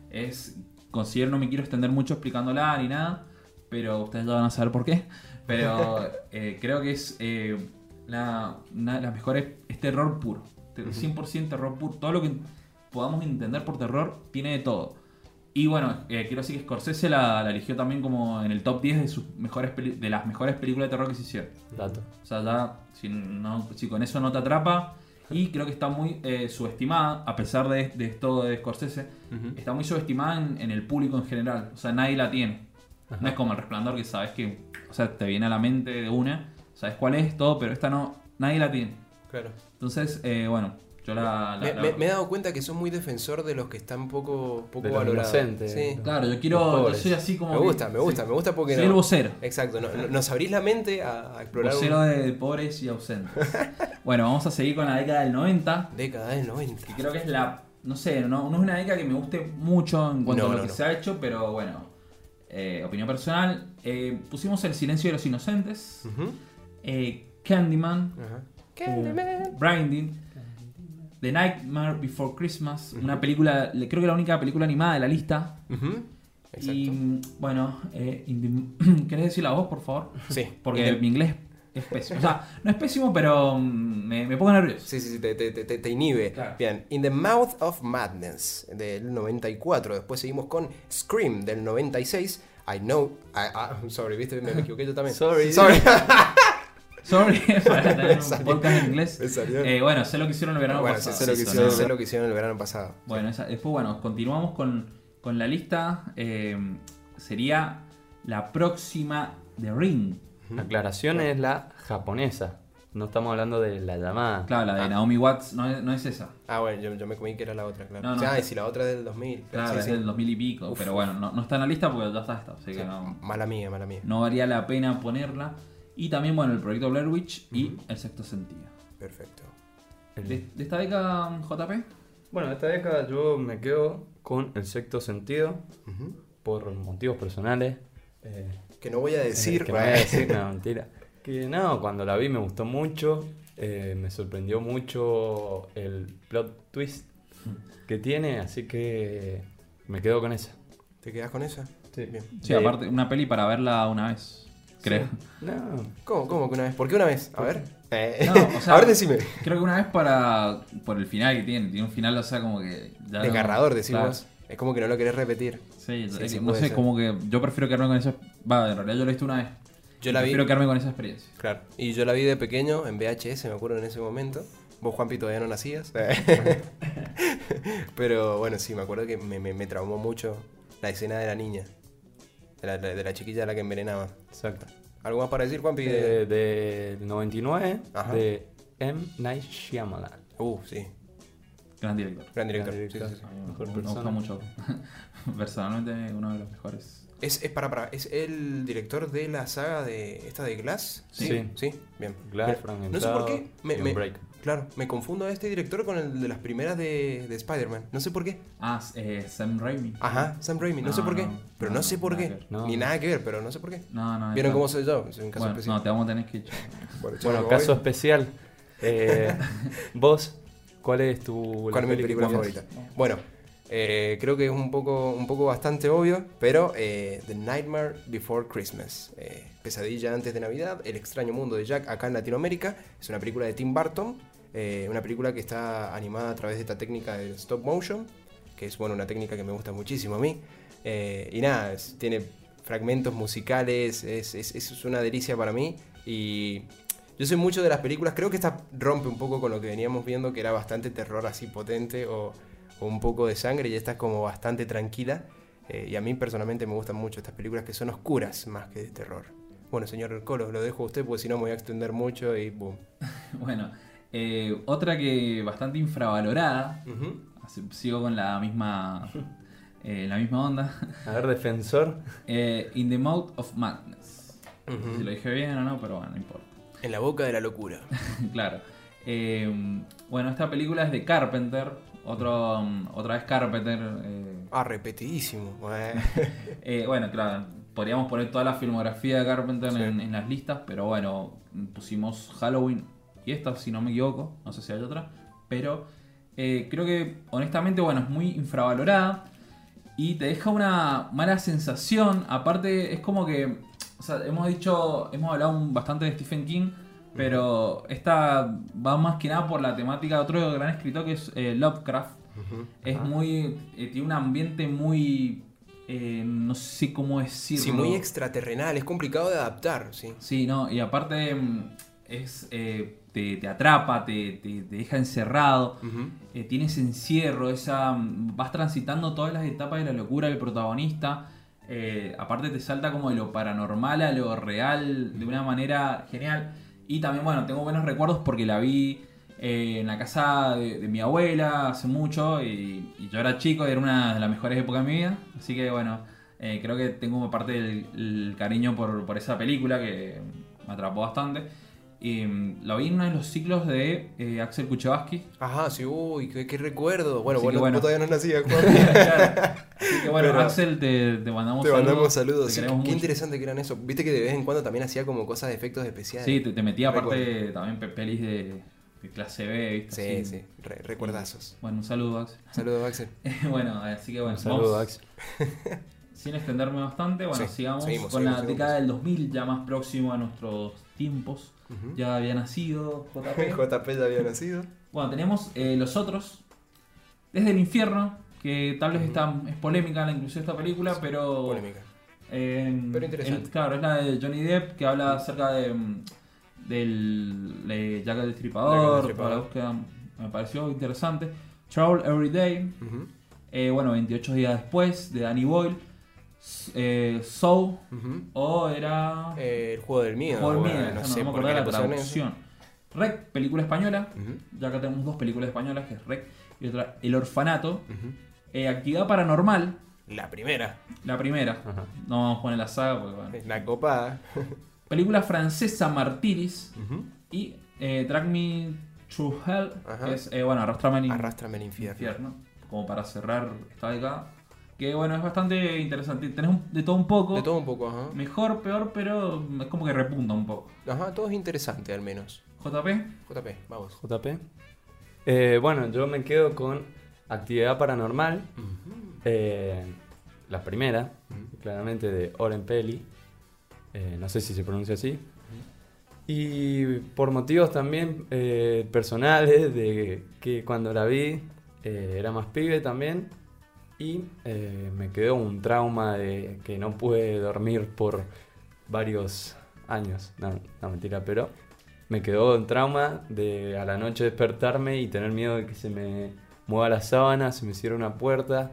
Es, considero, no me quiero extender mucho explicándola ni nada, pero ustedes ya van a saber por qué. Pero eh, creo que es eh, la- una de las mejores, es terror puro. Te- 100% terror puro. Todo lo que podamos entender por terror tiene de todo. Y bueno, eh, quiero decir que Scorsese la, la eligió también como en el top 10 de, sus mejores de las mejores películas de terror que se hicieron. Dato. O sea, ya, si, no, si con eso no te atrapa. Y creo que está muy eh, subestimada, a pesar de, de esto de Scorsese, está muy subestimada en, en el público en general. O sea, nadie la tiene. No es como el resplandor que sabes que, o sea, te viene a la mente de una, sabes cuál es, todo, pero esta no, nadie la tiene. Claro. Entonces, eh, bueno, yo la... la- Me, la- me- me he dado cuenta que sos muy defensor de los que están poco, poco valorados. Sí. Claro, yo quiero, yo soy así como... Me que- gusta, me gusta, sí. me gusta porque Soy no- el vocero. Exacto, no- no- nos abrís la mente a, a explorar Vocero un- de pobres y ausentes. bueno, vamos a seguir con la década del 90. década del 90. que creo que es la. No sé, no, no es una década que me guste mucho en cuanto No, a lo no, que no. se ha hecho, pero bueno, eh, opinión personal. Eh, pusimos El silencio de los inocentes, eh, Candyman, Ajá. eh, Blinding, The Nightmare Before Christmas, una película, le- creo que la única película animada de la lista. Ujú. Exacto. Y mm, bueno, eh, the- ¿querés decir la voz, por favor? Sí. Porque the- mi inglés es pésimo. O sea, no es pésimo, pero mm, me, me pongo nervioso. Sí, sí, sí, te, te- te- te inhibe. Claro. Bien, In the Mouth of Madness del 94. Después seguimos con Scream del 96. I know. I- ah, sorry, ¿viste? Me, me equivoqué yo también. Sorry. Sorry. Sorry, para tener un salió. podcast en inglés. Eh, bueno, sé lo que hicieron el verano bueno, pasado. sé lo que hicieron, sonó. sé lo que hicieron el verano pasado. Bueno, esa- después, bueno, continuamos con, con la lista. Eh, sería la próxima de Ring. Aclaración es la japonesa. No estamos hablando de la llamada. Claro, la de Ah. Naomi Watts no es, no es esa. Ah, bueno, yo, yo me comí que era la otra, claro. No, no. O sea, y si la otra es del 2000. Claro, sí, es sí. del 2000 y pico. Uf. Pero bueno, no, no está en la lista porque ya está esta. Así que no, Mala mía, mala mía. no valía la pena ponerla. Y también, bueno, el proyecto Blair Witch y El Sexto Sentido. Perfecto. De, de esta década, JP, Bueno, esta década yo me quedo con el sexto sentido por motivos personales. Eh, Que no voy a decir. que no voy a decir, no, mentira. Que no, cuando la vi me gustó mucho. eh, me sorprendió mucho el plot twist que tiene, así que me quedo con esa. ¿Te quedas con esa? Sí. Bien. sí, De- aparte, una peli para verla una vez, creo. No, ¿Cómo, cómo que una vez? ¿Por qué una vez? A ver. Eh, No, o sea- a ver, decime. Creo que una vez para. por el final que tiene. Tiene un final, o sea, como que. ya no- Desgarrador, decís Claro. vos. Es como que no lo querés repetir. Sí, no sé, ser. como que. Yo prefiero quedarme con esa. Va, en realidad yo la he visto una vez. Yo la vi. Prefiero quedarme con esa experiencia. Claro. Y yo la vi de pequeño en VHS, me acuerdo en ese momento. Vos, Juanpi, todavía no nacías. Pero bueno, sí, me acuerdo que me, me- me traumó mucho la escena de la niña. De la, de la chiquilla a la que envenenaba. Exacto. ¿Algo más para decir, Juanpi? De, de 99, Ajá. de M. Night Shyamalan. Uh, sí. Gran director. Gran director. Gran Sí, director. sí, me- Mejor me persona. gusta mucho. Personalmente, uno de los mejores. Es, es para, para, ¿es el director de la saga de esta de Glass? Sí. Sí, bien. Glass, Bien. Fragmentado No sé por qué. Me. Claro, me confundo a este director con el de las primeras de, de Spider-Man. No sé por qué. Ah, eh, Sam Raimi. Ajá, Sam Raimi, no, No, sé por qué. no, pero no, no, sé por qué. Ni nada que ver, pero no sé por qué. No, no. ¿Vieron cómo soy yo? Soy un caso Bueno, especial. no, te vamos a tener que echar. Bueno, caso voy. especial. Eh, vos, ¿cuál es tu ¿Cuál es mi película favorita? Bueno, eh, creo que es un poco, un poco bastante obvio, pero eh, The Nightmare Before Christmas. eh, Pesadilla antes de Navidad, El extraño mundo de Jack acá en Latinoamérica. Es una película de Tim Burton, eh, una película que está animada a través de esta técnica del stop motion, que es bueno, una técnica que me gusta muchísimo a mí. Eh, y nada, tiene fragmentos musicales, es, es- es una delicia para mí. Y yo soy mucho de las películas, creo que esta rompe un poco con lo que veníamos viendo, que era bastante terror así potente o, o un poco de sangre, y esta es como bastante tranquila. Eh, y a mí personalmente me gustan mucho estas películas que son oscuras más que de terror. Bueno, señor Colo, lo dejo a usted porque si no me voy a extender mucho y boom. Bueno, eh, otra que bastante infravalorada. Sigo con la misma, eh, la misma onda. A ver, Defensor. Eh, In the Mouth of Madness. No sé si lo dije bien o no, pero bueno, no importa. En la boca de la locura. claro. Eh, bueno, esta película es de Carpenter. Otro, um, otra vez Carpenter. eh, Ah, repetidísimo. Bueno. eh, bueno, claro, podríamos poner toda la filmografía de Carpenter Sí. en, en las listas, pero bueno, pusimos Halloween y esta, si no me equivoco, no sé si hay otra, pero eh, creo que honestamente, bueno, es muy infravalorada y te deja una mala sensación. Aparte, es como que, o sea, hemos dicho, hemos hablado bastante de Stephen King, pero esta va más que nada por la temática de otro gran escritor que es eh, Lovecraft. Es muy. eh, tiene un ambiente muy. eh, no sé cómo decirlo. Sí, muy extraterrenal, es complicado de adaptar, sí. Sí, no, y aparte mm, es. eh, te, te atrapa, te, te- te deja encerrado. Eh, tiene ese encierro, esa. vas transitando todas las etapas de la locura del protagonista. eh, aparte te salta como de lo paranormal a lo real de una manera genial. Y también, bueno, tengo buenos recuerdos porque la vi eh, en la casa de, de mi abuela hace mucho y, y yo era chico y era una de las mejores épocas de mi vida. Así que, bueno, eh, creo que tengo parte del el cariño por, por esa película que me atrapó bastante. Y mm, lo vi en uno de los ciclos de eh, Axel Kuchevaski. Ajá, sí, uy, qué, qué recuerdo. Bueno, bueno, bueno. todavía no nacías, Juan. Claro. Así que bueno, Pero- Axel, te, te mandamos Te saludos. mandamos saludos. Te Sí, qué mucho. interesante que eran eso. Viste que de vez en cuando también hacía como cosas de efectos especiales. Sí, te, te metía aparte Recuerdo. también pe- pelis de, de clase B, ¿viste? sí, Así. sí, re- recuerdazos. Bueno, un saludo, Axel. Saludos, Axel. bueno, así que bueno, Un saludo, vamos- Axel. sin extenderme bastante, bueno, Sí, sigamos seguimos, con seguimos, la seguimos. década del 2000, ya más próximo a nuestros tiempos. Ya había nacido JP. JP ya había nacido. bueno, tenemos eh, Los Otros, Desde el Infierno, que tal vez está, es polémica la inclusión de esta película, pero... Polémica. Eh, Pero interesante. el- claro, es la de Johnny Depp que habla acerca de, mm, del de Jack el Jack el Destripador, Destripador. toda la búsqueda me pareció interesante. Trouble Every Day, eh, bueno, 28 días después, de Danny Boyle. Eh, Soul, o era... Eh, el juego del miedo. Juego del bueno, Miedo, no no, sé me qué de le la traducción. Rec, película española. Ya acá tenemos dos películas españolas, que es Rec y otra El Orfanato. Eh, Actividad Paranormal, La primera. la primera. No vamos a poner la saga porque bueno. La copa. Película francesa Martiris y eh, Drag Me to Hell, que es, bueno, Arrastrame Arrástrame al infierno. infierno, como para cerrar esta década. Que bueno, es bastante interesante. Tenés un- de todo un poco. De todo un poco, ajá. Mejor, peor, pero es como que repunta un poco. Ajá, todo es interesante al menos. JP, JP, vamos. JP. Eh, bueno, yo me quedo con Actividad Paranormal. eh, la primera, claramente de Oren Peli. eh, no sé si se pronuncia así. Y por motivos también eh, personales, de que cuando la vi eh, era más pibe también. Y eh, me quedó un trauma de que no pude dormir por varios años. No, no mentira, pero me quedó un trauma de a la noche despertarme y tener miedo de que se me mueva la sábana, se me cierre una puerta.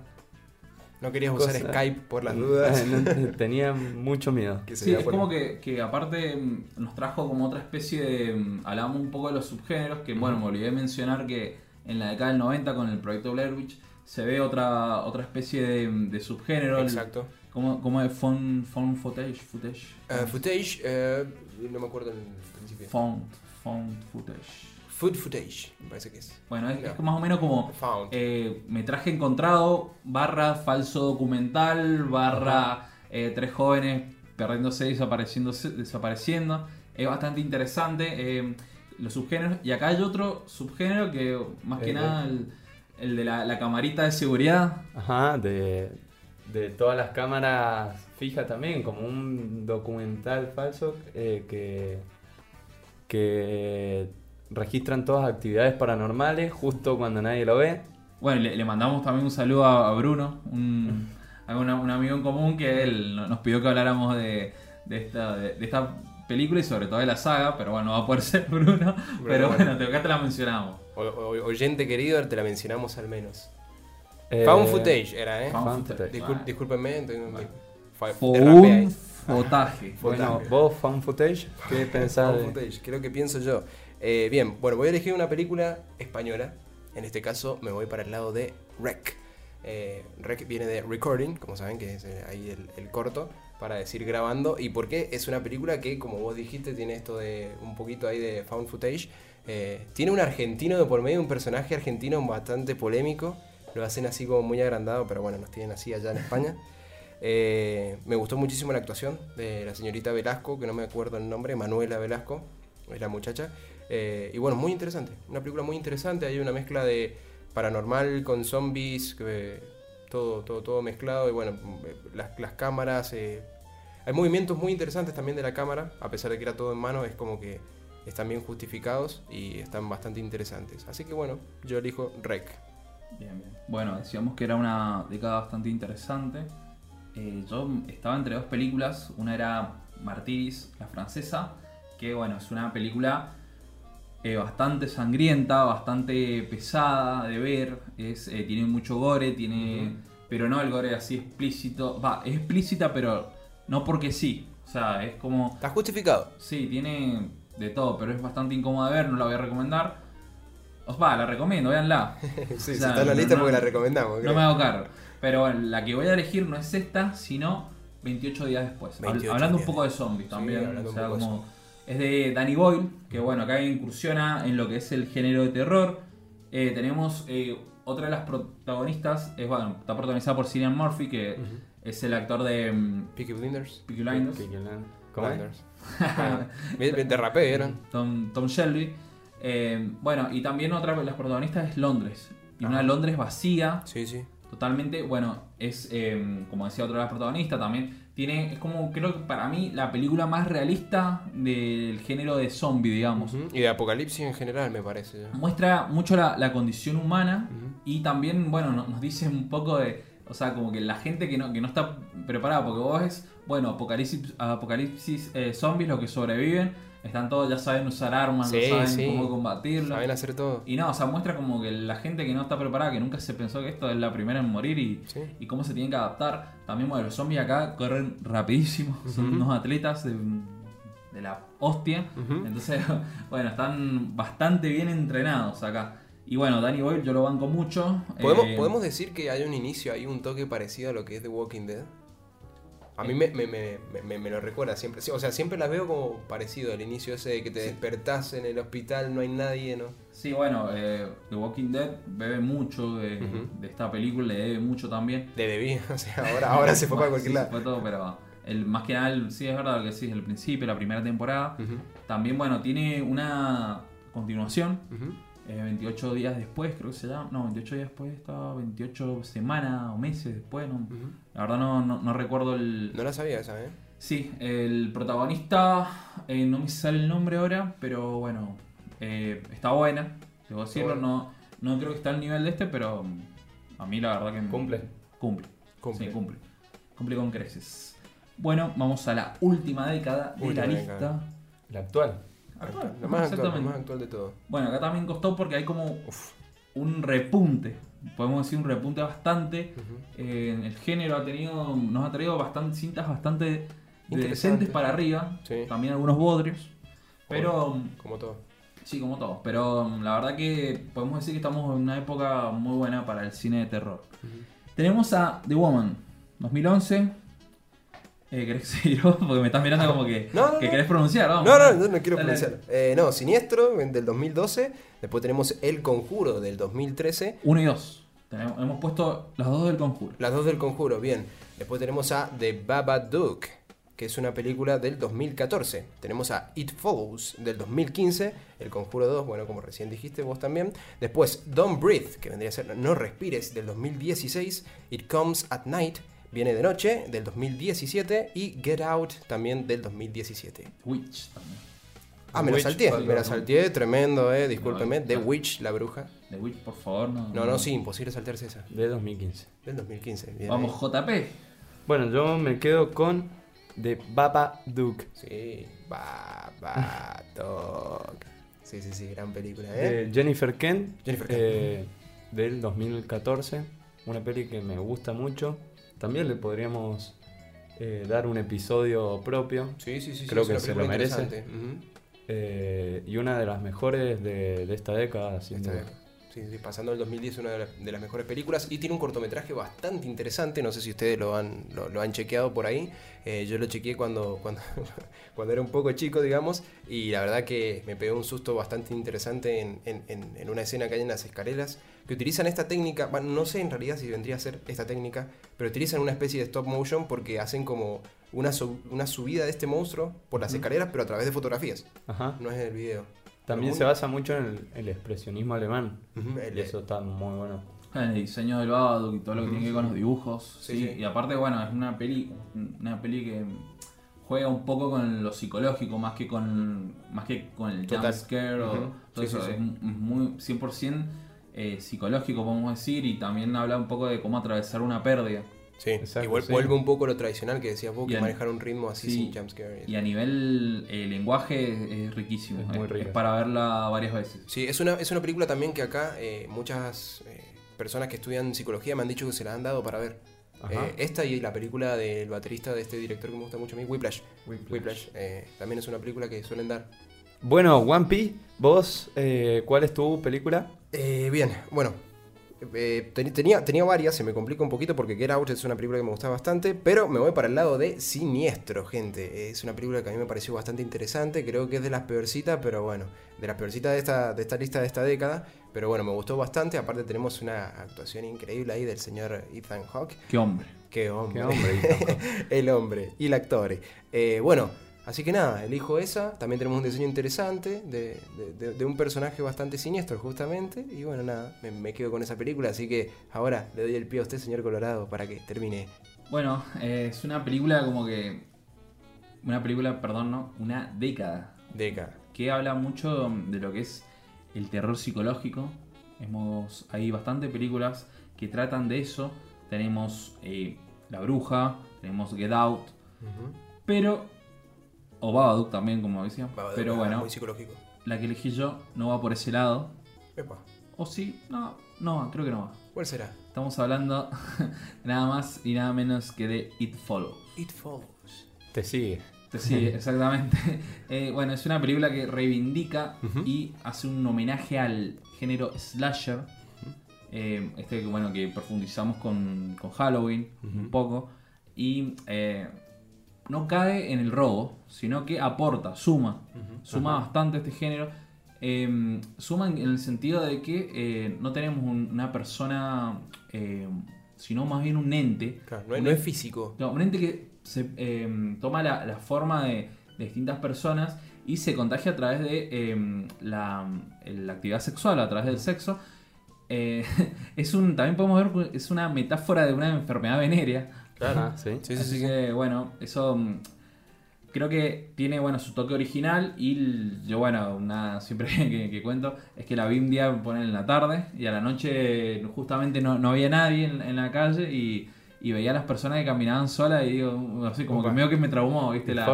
No querías usar Skype por las dudas. No, tenía mucho miedo. Que Sí, es por- como que, que aparte mm, nos trajo como otra especie de... mm, Hablamos un poco de los subgéneros, que bueno, me olvidé de mencionar que en la década del 90 con el proyecto Blair Witch se ve otra otra especie de, de subgénero. el- Exacto. ¿Cómo, cómo es? Phone, phone footage, footage. Eh, footage, eh, no me acuerdo en el principio. Found, found footage. Food footage, me parece que es. Bueno, es, No. es más o menos como Found. eh, metraje encontrado, barra falso documental, barra eh, tres jóvenes perdiéndose, desapareciéndose, desapareciendo. Es bastante interesante eh, los subgéneros. Y acá hay otro subgénero que más que nada el, el de la, la camarita de seguridad. Ajá, de, de todas las cámaras fijas también, como un documental falso eh, que, que registran todas las actividades paranormales justo cuando nadie lo ve. Bueno, le, le mandamos también un saludo a, a Bruno, un, a una- un amigo en común que él no- nos pidió que habláramos de, de esta, de, de esta película y sobre todo de la saga, pero bueno, no va a poder ser Bruno. pero bueno. bueno, te- acá te la mencionamos. O- o- oyente querido, te la mencionamos al menos. Eh, Found footage era, ¿eh? Found Found footage. Discul- discúlpenme, un fotaje. Bueno, Found vos, Found Footage, ¿qué pensás Found footage, creo que pienso yo. Eh, bien, bueno, voy a elegir una película española. En este caso me voy para el lado de Rec. Eh, Rec viene de recording, como saben, que es eh, ahí el, el corto, para decir grabando. ¿Y por qué? Es una película que, como vos dijiste, tiene esto de un poquito ahí de found footage. Eh, tiene un argentino de por medio, un personaje argentino bastante polémico. Lo hacen así como muy agrandado, pero bueno, nos tienen así allá en España. Eh, me gustó muchísimo la actuación de la señorita Velasco, que no me acuerdo el nombre, Manuela Velasco, es la muchacha. Eh, y bueno, muy interesante, una película muy interesante, hay una mezcla de paranormal con zombies, todo, todo, todo mezclado, y bueno, eh, las, las cámaras, hay movimientos muy interesantes también de la cámara, a pesar de que era todo en mano, es como que están bien justificados y están bastante interesantes. Así que bueno, yo elijo Rec. Bien, bien. Bueno, decíamos que era una década bastante interesante. Eh, yo estaba entre dos películas. Una era Martyrs, la francesa, que bueno, es una película eh, bastante sangrienta, bastante pesada de ver. Es, eh, tiene mucho gore, tiene. Pero no el gore así explícito. Va, es explícita, pero no porque sí. O sea, es como. Está justificado. Sí, tiene de todo, pero es bastante incómoda de ver, no la voy a recomendar. Os va, la recomiendo, véanla. sí, O si está en la lista no- porque la recomendamos. No me hago cargo. Pero bueno, la que voy a elegir no es esta, sino 28 días después. Habl- 28 hablando un poco de zombies también. o sea, de es de Danny Boyle, que bueno, acá incursiona en lo que es el género de terror. Eh, tenemos eh, otra de las protagonistas, es bueno, está protagonizada por Cillian Murphy, que es el actor de Peaky Blinders. Peaky Blinders. Tom, Tom Shelby. Eh, bueno, y también otra de las protagonistas es Londres. Y una. Londres vacía, Sí, sí. totalmente, bueno, es, eh, como decía otra de las protagonistas, también tiene, es como, creo que para mí, la película más realista del género de zombie, digamos. Y de Apocalipsis en general, me parece. Muestra mucho la, la condición humana y también, bueno, no- nos dice un poco de, o sea, como que la gente que no, que no está preparada, porque vos ves, bueno, apocalipsis, apocalipsis eh, zombies, los que sobreviven, están todos, ya saben usar armas, Sí, saben sí. cómo combatirlo. Saben hacer todo. Y no, o sea, muestra como que la gente que no está preparada, que nunca se pensó que esto es la primera en morir y, Sí. y cómo se tienen que adaptar. También, bueno, los zombies acá corren rapidísimo, son unos atletas de, de la hostia. Entonces, bueno, están bastante bien entrenados acá. Y bueno, Danny Boyle yo lo banco mucho. ¿Podemos, Eh, ¿Podemos decir que hay un inicio, hay un toque parecido a lo que es The Walking Dead? A mí me, me, me, me- me lo recuerda siempre. Sí, O sea, siempre las veo como parecido al inicio ese de que te despertás en el hospital, no hay nadie, ¿no? Sí, bueno, eh, The Walking Dead bebe mucho de, esta película, le debe mucho también. De debí, o sea, ahora, ahora se fue para cualquier sí, lado. fue todo, pero el, más que nada, el- sí es verdad lo que sí, el principio, la primera temporada. También, bueno, tiene una continuación, ujú. Eh, 28 días después, creo que se llama. No, 28 días después, está 28 semanas o meses después. No, la verdad no, no, no recuerdo el... No la sabía esa, ¿eh? Sí, el protagonista, eh, no me sale el nombre ahora, pero bueno, eh, está buena, debo decirlo. No, no creo que está al nivel de este, pero a mí la verdad que... me- Cumple. Cumple. Cumple. Sí, cumple. Cumple con creces. Bueno, vamos a la última década de Última la década. lista. La actual. Actual, Lo más actual, lo exactamente. más actual de todo. Bueno, acá también costó porque hay como Uf. un repunte podemos decir un repunte bastante. Eh, el género ha tenido, nos ha traído bastante, cintas bastante Interesantes. decentes para arriba. Sí. También algunos bodrios. Pero, Como todo. sí, como todos. Pero la verdad que podemos decir que estamos en una época muy buena para el cine de terror. Tenemos a The Woman, 2011. Eh, ¿Querés seguir vos? Porque me estás mirando como que, No, no, que querés pronunciar. Vamos. No, no, no, no quiero pronunciar. Eh, no, Siniestro del 2012. Después tenemos El Conjuro del 2013. Uno y dos. Tenemos- hemos puesto las dos del conjuro. Las dos del Conjuro, bien. Después tenemos a The Babadook, que es una película del 2014. Tenemos a It Follows del 2015. El Conjuro 2, bueno, como recién dijiste vos también. Después Don't Breathe, que vendría a ser No Respires del 2016. It Comes at Night, viene de noche del 2017. Y Get Out también del 2017. Witch también. Ah, me la perdón. me la salteé, tremendo, eh, discúlpeme. No, The. Witch, la bruja. The Witch, por favor. No, No, no, sí, imposible saltarse esa. De 2015. Del 2015. bien Vamos, ahí. JP. Bueno, yo me quedo con The Baba Duke. Sí, Babadook. Sí, sí, sí, gran película, ¿eh? De Jennifer Kent. Jennifer Kent. eh, del 2014. Una peli que me gusta mucho. También le podríamos eh, dar un episodio propio. Sí, sí, sí. creo que se lo merece. eh, y una de las mejores de, de esta década, sin Esta duda. vez. Sí, sí, pasando el 2010 una de las, de las mejores películas y tiene un cortometraje bastante interesante, no sé si ustedes lo han, lo, lo han chequeado por ahí, Eh, yo lo chequeé cuando, cuando, cuando era un poco chico, digamos, y la verdad que me pegó un susto bastante interesante en, en- en- en una escena que hay en las escaleras, que utilizan esta técnica, bueno, no sé en realidad si vendría a ser esta técnica, pero utilizan una especie de stop motion porque hacen como una, sub- una subida de este monstruo por las escaleras, pero a través de fotografías, Ajá. no es el video. También se basa mucho en el, el expresionismo alemán. Y eso está muy bueno. El diseño del Babadook y todo lo que tiene que ver con los dibujos. Sí, Sí, sí. Y aparte, bueno, es una peli, una peli que juega un poco con lo psicológico más que con más que con el Total. jumpscare o Ujú. todo Sí, eso. sí, sí. Es muy 100% eh, psicológico, podemos decir, y también habla un poco de cómo atravesar una pérdida. Sí, Exacto, igual sí. vuelve un poco lo tradicional que decías vos, que manejar un ritmo así sí. sin jumpscare. Y a nivel eh, lenguaje es, riquísimo. Es muy Es- para verla varias veces. Sí, es una, es una película también que acá eh, muchas eh, personas que estudian psicología me han dicho que se la han dado para ver. Eh, esta y la película del baterista de este director que me gusta mucho a mí, Whiplash. Whiplash. Whiplash, eh, también es una película que suelen dar. Bueno, One Piece, vos, eh, ¿cuál es tu película? Eh, bien, bueno. Eh, ten- tenía, tenía varias, se me complica un poquito porque Get Out es una película que me gusta bastante, pero me voy para el lado de Siniestro, gente. Es una película que a mí me pareció bastante interesante, creo que es de las peorcitas, pero bueno, de las peorcitas de esta, de esta lista de esta década, pero bueno, me gustó bastante, aparte tenemos una actuación increíble ahí del señor Ethan Hawke. Qué hombre. Qué hombre. Qué hombre, Ethan Hawke. el hombre y el actor. Eh, bueno, así que nada, elijo esa. También tenemos un diseño interesante de, de- de- de un personaje bastante siniestro, justamente. Y bueno, nada, me, me quedo con esa película. Así que ahora le doy el pie a usted, señor Colorado, para que termine. Bueno, eh, es una película como que. Una película, perdón, no, una década. Deca. que habla mucho de lo que es el terror psicológico. Hemos, hay bastantes películas que tratan de eso. Tenemos eh, La Bruja, tenemos Get Out, pero... O Babadook también, como decía. Babadook, pero bueno, Muy psicológico. la que elegí yo no va por ese lado. Epa, O sí, no, no va, creo que no va. ¿Cuál será? Estamos hablando nada más y nada menos que de It Follows. It Follows. Te sigue. Sí, exactamente. Eh, bueno, es una película que reivindica y hace un homenaje al género slasher. Eh, este que bueno que profundizamos con, con Halloween un poco. Y eh, no cae en el robo, sino que aporta, suma. Suma bastante este género. Eh, suma en el sentido de que eh, no tenemos un- una persona, eh, sino más bien un ente. Claro, no, es- Un no es ente- físico. no, un ente que se eh, toma la, la forma de, de distintas personas y se contagia a través de la, la actividad sexual, a través del sexo. Eh, es un, también podemos ver que es una metáfora de una enfermedad venérea. Claro, sí. Sí, sí, Así sí. sí. que bueno, eso mm, creo que tiene bueno su toque original y yo bueno, una siempre que, que cuento es que la vi un día ponen en la tarde y a la noche justamente no, no había nadie en, en la calle y, y veía a las personas que caminaban solas y digo, así como que Opa. medio que me traumó, viste, la,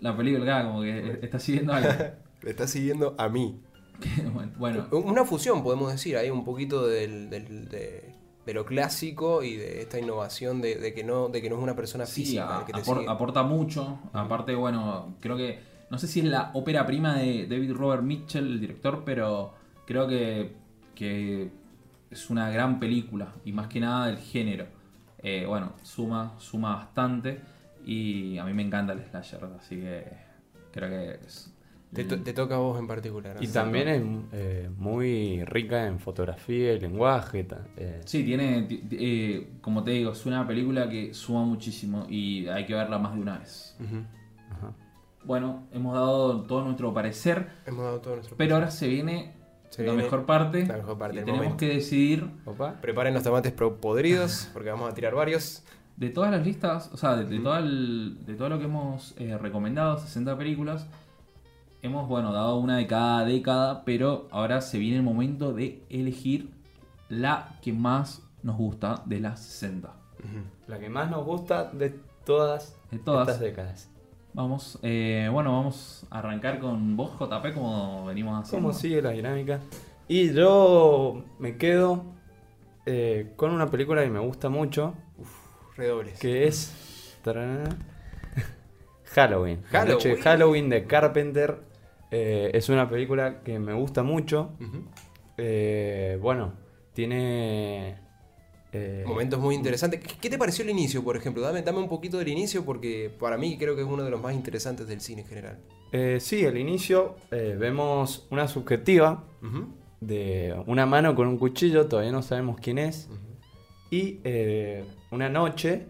la película, claro, como que está siguiendo algo. Está siguiendo a mí. Que, bueno, bueno, Una fusión, podemos decir, ahí un poquito del, del- de, de lo clásico y de esta innovación de, de que no de que no es una persona sí, física a- el que te apor- sigue. aporta mucho. Aparte, bueno, creo que. No sé si es la ópera prima de David Robert Mitchell, el director, pero creo que, que es una gran película y más que nada del género. Eh, bueno, suma, suma bastante y a mí me encanta el slasher, así que creo que es. Te, to- te toca a vos en particular. Y ¿no? también es eh, muy rica en fotografía y lenguaje. eh, Sí, tiene, ti- ti- eh, como te digo, es una película que suma muchísimo y hay que verla más de una vez. Ujú. ajá. Bueno, hemos dado todo nuestro parecer, Hemos dado todo nuestro pero ahora se viene Se la viene mejor parte. la mejor parte y tenemos momento. que decidir Opa. Preparen los tomates podridos porque vamos a tirar varios. de todas las listas, o sea, de, de, todo, el- de todo lo que hemos eh, recomendado, 60 películas, hemos, bueno, dado una de cada década, pero ahora se viene el momento de elegir la que más nos gusta de las 60. La que más nos gusta de todas, De todas. estas décadas. Vamos, eh, bueno, vamos a arrancar con vos, JP, como venimos haciendo. ¿Cómo sigue la dinámica? Y yo me quedo eh, con una película que me gusta mucho, Redobles. que es Halloween. La noche de Halloween. Halloween de Carpenter. Eh, es una película que me gusta mucho. Eh, bueno, tiene... eh, Momentos muy interesantes. ¿Qué te pareció el inicio, por ejemplo? Dame, dame un poquito del inicio porque para mí creo que es uno de los más interesantes del cine en general. eh, sí, al inicio eh, vemos una subjetiva de una mano con un cuchillo, todavía no sabemos quién es. Y una noche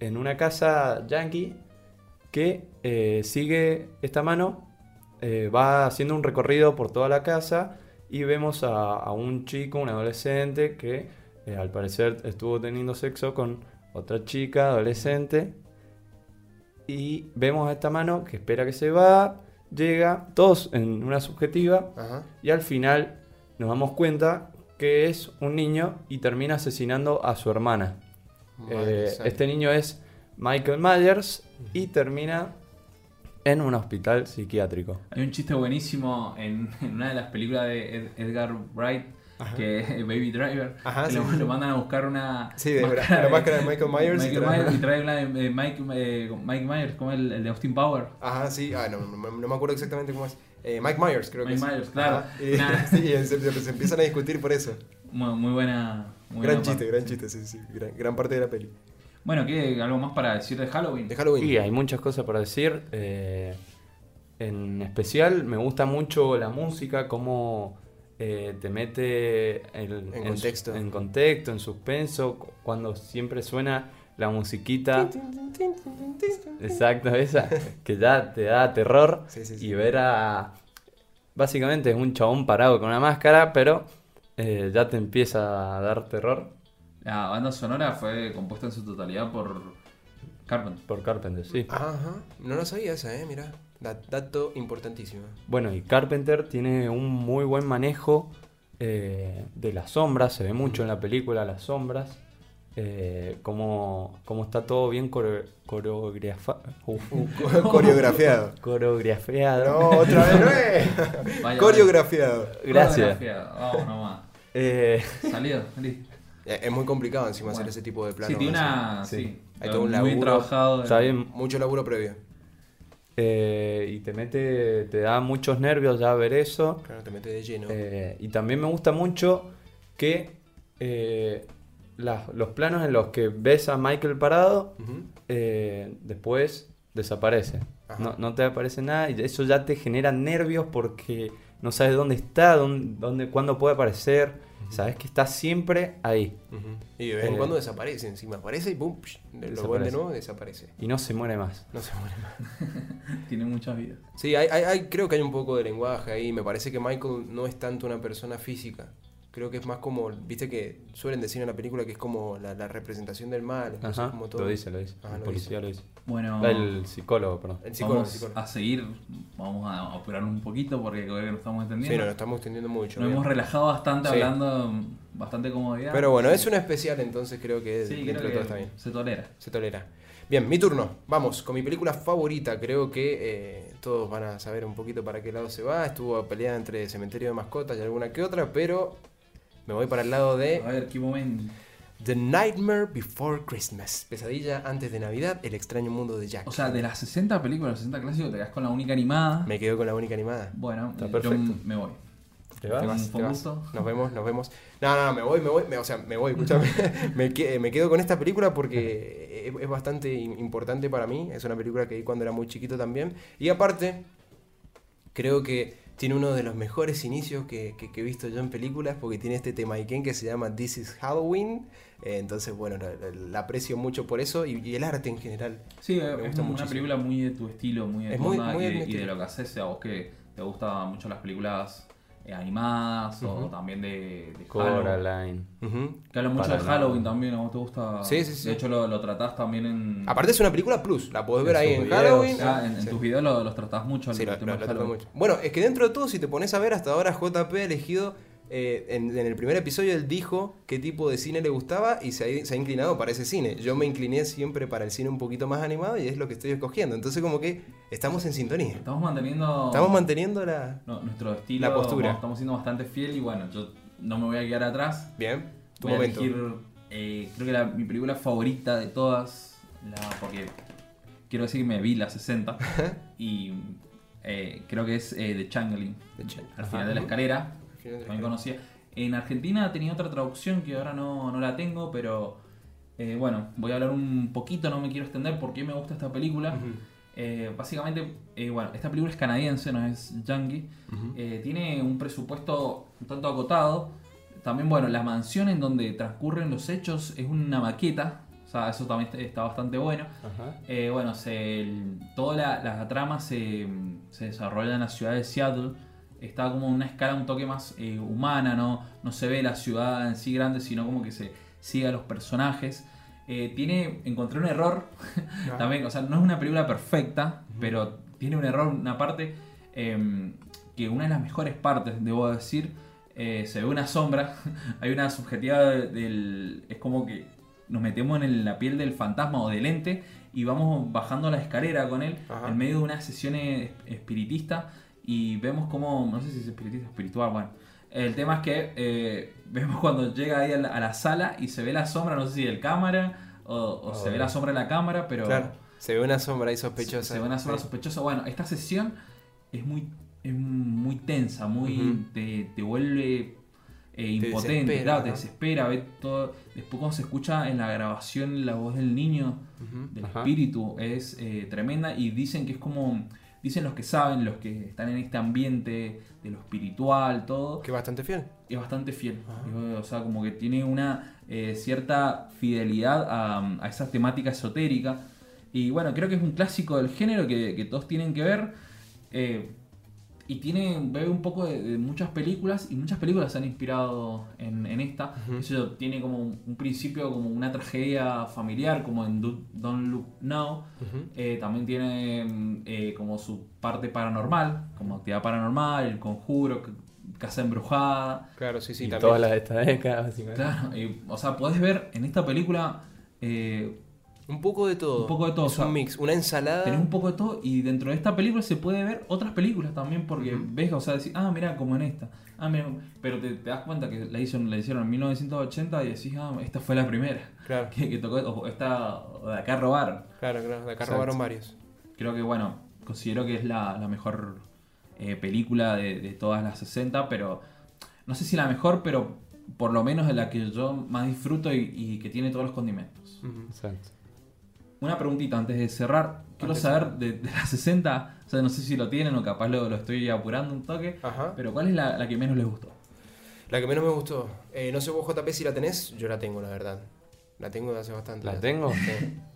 en una casa yankee que sigue esta mano, eh, va haciendo un recorrido por toda la casa y vemos a, a un chico, un adolescente que eh, al parecer estuvo teniendo sexo con otra chica adolescente y vemos a esta mano que espera que se va, llega, todos en una subjetiva Ajá. y al final nos damos cuenta que es un niño y termina asesinando a su hermana. Eh, este niño es Michael Myers y termina en un hospital psiquiátrico. Hay un chiste buenísimo en, en una de las películas de Ed- Edgar Wright, que es Baby Driver. Ajá, que sí, lo, sí, lo mandan a buscar una. Sí, de la- la máscara de Michael Myers y Michael trae- Myers y trae una de Mike, eh, Mike Myers, como el, el de Austin Power. Ajá, sí. Ah, no, no, no me acuerdo exactamente cómo es. Eh, Mike Myers, creo que Mike es. Myers, claro. Ajá, y- Nah. sí, y se, se- se empiezan a discutir por eso. Muy, muy buena. Muy gran buena chiste, parte. gran chiste, sí, sí. Gran, gran parte de la peli. Bueno, ¿qué, ¿algo más para decir de Halloween? De Halloween. Y hay muchas cosas para decir. eh, en especial me gusta mucho la música, cómo eh, te mete el- En contexto. en contexto, en suspenso, cu- cuando siempre suena la musiquita. Exacto, esa, que ya te da terror. Sí, sí, sí. Y ver a... Básicamente es un chabón parado con una máscara, pero eh, ya te empieza a dar terror La banda sonora fue compuesta en su totalidad por Carpenter. por Carpenter, sí. Ajá. No lo sabía esa, eh, mira. Da- dato importantísimo. Bueno, y Carpenter tiene un muy buen manejo eh, de las sombras, se ve mucho en la película las sombras, eh, como, como está todo bien core- coreografa- uf, Coreografiado. coreografiado. No, otra vez no es. Vaya, Coreografiado. Gracias. Coreografía. Vamos nomás. Eh, Salido, listo. Eh, Es muy complicado encima hacer ese tipo de planos. Sí, tiene así. una. Sí. Sí. Hay todo un muy laburo. trabajado. está bien, Mucho laburo previo. eh, y te mete, te da muchos nervios ya ver eso. Claro, te mete de lleno. Eh, y también me gusta mucho que eh, las- los planos en los que ves a Michael parado eh, después desaparece. No, no te aparece nada y eso ya te genera nervios porque no sabes dónde está, dónde, dónde- cuándo puede aparecer. Sabes que está siempre ahí. Y de vez en Eh, cuando desaparece encima. Aparece y pum, psh, lo ven de Desaparece. nuevo y desaparece. y no se muere más. No se muere más. Tiene muchas vidas. Sí, hay, hay- hay- creo que hay un poco de lenguaje ahí. Me parece que Michael no es tanto una persona física. Creo que es más como, viste que suelen decir en la película que es como la, la representación del mal. entonces Ajá, como todo. lo dice, lo dice. Ajá, el lo policía lo dice. Bueno, El psicólogo, perdón. El psicólogo, vamos el psicólogo. a seguir. Vamos a operar un poquito porque creo que nos estamos Sí, entendiendo. nos lo estamos extendiendo mucho. Nos bien. hemos relajado bastante Sí. hablando bastante comodidad. Pero bueno, es un especial, entonces creo que Sí, dentro creo de que todo está bien. se tolera. Se tolera. Bien, mi turno. Vamos, con mi película favorita. Creo que eh, todos van a saber un poquito para qué lado se va. Estuvo peleada entre Cementerio de Mascotas y alguna que otra, pero me voy para el lado de A ver, qué momento. The Nightmare Before Christmas. Pesadilla antes de Navidad, El extraño mundo de Jack. O sea, de las 60 películas, los 60 clásicos, te quedas con la única animada. Me quedo con la única animada. Bueno, Está yo perfecto. me voy. ¿Te vas? Te vas, te vas. gusto. Nos vemos, nos vemos. No, no, no, me voy, me voy. me- o sea, me voy, escúchame. me, me quedo con esta película porque es, es bastante im- importante para mí. Es una película que vi cuando era muy chiquito también. Y aparte, creo que tiene uno de los mejores inicios que, que- que he visto yo en películas porque tiene este tema Iken que se llama This is Halloween. Eh, entonces, bueno, la, la- la aprecio mucho por eso y, y el arte en general. Sí, Me es gusta una muchísimo. película muy de tu estilo, muy de Es tu muy- onda muy de y, de, y de lo que haces, a vos que te gustan mucho las películas eh, animadas o también de, de Halloween. Coraline. Ujú. Que habla mucho de Paranormal. Halloween también, a vos te gusta. Sí, sí, sí. De hecho, lo, lo tratás también en. Aparte es una película plus, la podés ver En ahí en videos, Halloween. Ah, en, en Sí. tus videos lo- los tratás mucho. Sí, el lo, tema lo- de lo mucho. Bueno, es que dentro de todo, si te pones a ver, hasta ahora JP ha elegido, eh, en, en el primer episodio él dijo qué tipo de cine le gustaba y se ha, se ha inclinado para ese cine. Yo me incliné siempre para el cine un poquito más animado y es lo que estoy escogiendo. Entonces como que estamos en sintonía. Estamos manteniendo. Estamos manteniendo la... no, nuestro estilo. La postura. Estamos siendo bastante fiel y bueno, yo no me voy a quedar atrás. Bien, tu Voy momento. a elegir, eh, creo que la- mi película favorita de todas, la, porque quiero decir que me vi la 60 y eh, creo que es The Changeling, The Changeling. al Ajá. final de la escalera, Conocía. En Argentina tenía otra traducción que ahora no, no la tengo, pero eh, bueno, voy a hablar un poquito, no me quiero extender por qué me gusta esta película. Eh, básicamente, eh, bueno, esta película es canadiense, no es yankee. Tiene un presupuesto un tanto acotado. También, bueno, la mansión en donde transcurren los hechos es una maqueta. O sea, eso también está- bastante bueno. Bueno, se, el- toda la, la trama se, se desarrolla en la ciudad de Seattle. Está como una escala un toque más eh, humana, ¿no? no se ve la ciudad en sí grande, sino como que se sigue a los personajes. Eh, tiene, encontré un error también, o sea, no es una película perfecta, pero tiene un error, una parte eh, que una de las mejores partes, debo decir, eh, se ve una sombra, hay una subjetividad de- del... es como que nos metemos en el- la piel del fantasma o del ente y vamos bajando la escalera con él Ajá. en medio de una sesión es- espiritista y vemos como, no sé si es espiritista espiritual, bueno. El tema es que eh, vemos cuando llega ahí a la, a la sala y se ve la sombra, no sé si del cámara o, o se Oh. ve la sombra de la cámara, pero Claro, se ve una sombra ahí sospechosa. se ve una sombra Sí. sospechosa. Bueno, esta sesión es muy, es muy tensa, muy te, te vuelve eh, impotente, desespera, claro, te ¿no? desespera, ve todo. Después cuando se escucha en la grabación la voz del niño, del Ajá. espíritu, es eh, tremenda y dicen que es como, dicen los que saben, los que están en este ambiente de lo espiritual, todo, Que bastante fiel. es bastante fiel. Ajá. O sea, como que tiene una eh, cierta fidelidad a, a esa temática esotérica. Y bueno, creo que es un clásico del género que, que todos tienen que ver. eh, y tiene, bebe un poco de, de muchas películas y muchas películas se han inspirado en, en esta. Eso tiene como un, principio como una tragedia familiar, como en Do- Don't Look Now. Eh, también tiene mm, eh, como su parte paranormal, como actividad paranormal, el conjuro, casa embrujada. Claro, sí, sí, y también. todas las de esta década, básicamente. Claro, y, o sea, podés ver en esta película, eh, Un poco de todo. Un poco de todo, Es o sea, un mix, una ensalada. tenés un poco de todo y dentro de esta película se puede ver otras películas también porque ves, o sea, decís, ah, mira, como en esta. Ah, mira, pero te, te das cuenta que la hicieron, la hicieron en 1980 y decís, ah, esta fue la primera Claro, que, que tocó, o esta, o de acá robaron. claro, claro. De acá robaron varios. Creo que, bueno, considero que es la, la mejor eh, película de, de todas las 60, pero no sé si la mejor, pero por lo menos de la que yo más disfruto y, y que tiene todos los condimentos. Exacto. Una preguntita antes de cerrar. Quiero Antes saber de, de las 60, o sea, no sé si lo tienen o capaz lo, lo estoy apurando un toque, Ajá. pero ¿cuál es la, la que menos les gustó? La que menos me gustó. Eh, no sé vos, JP, si la tenés. Yo la tengo, la verdad. La tengo de hace bastante. ¿La ya. tengo? Sí.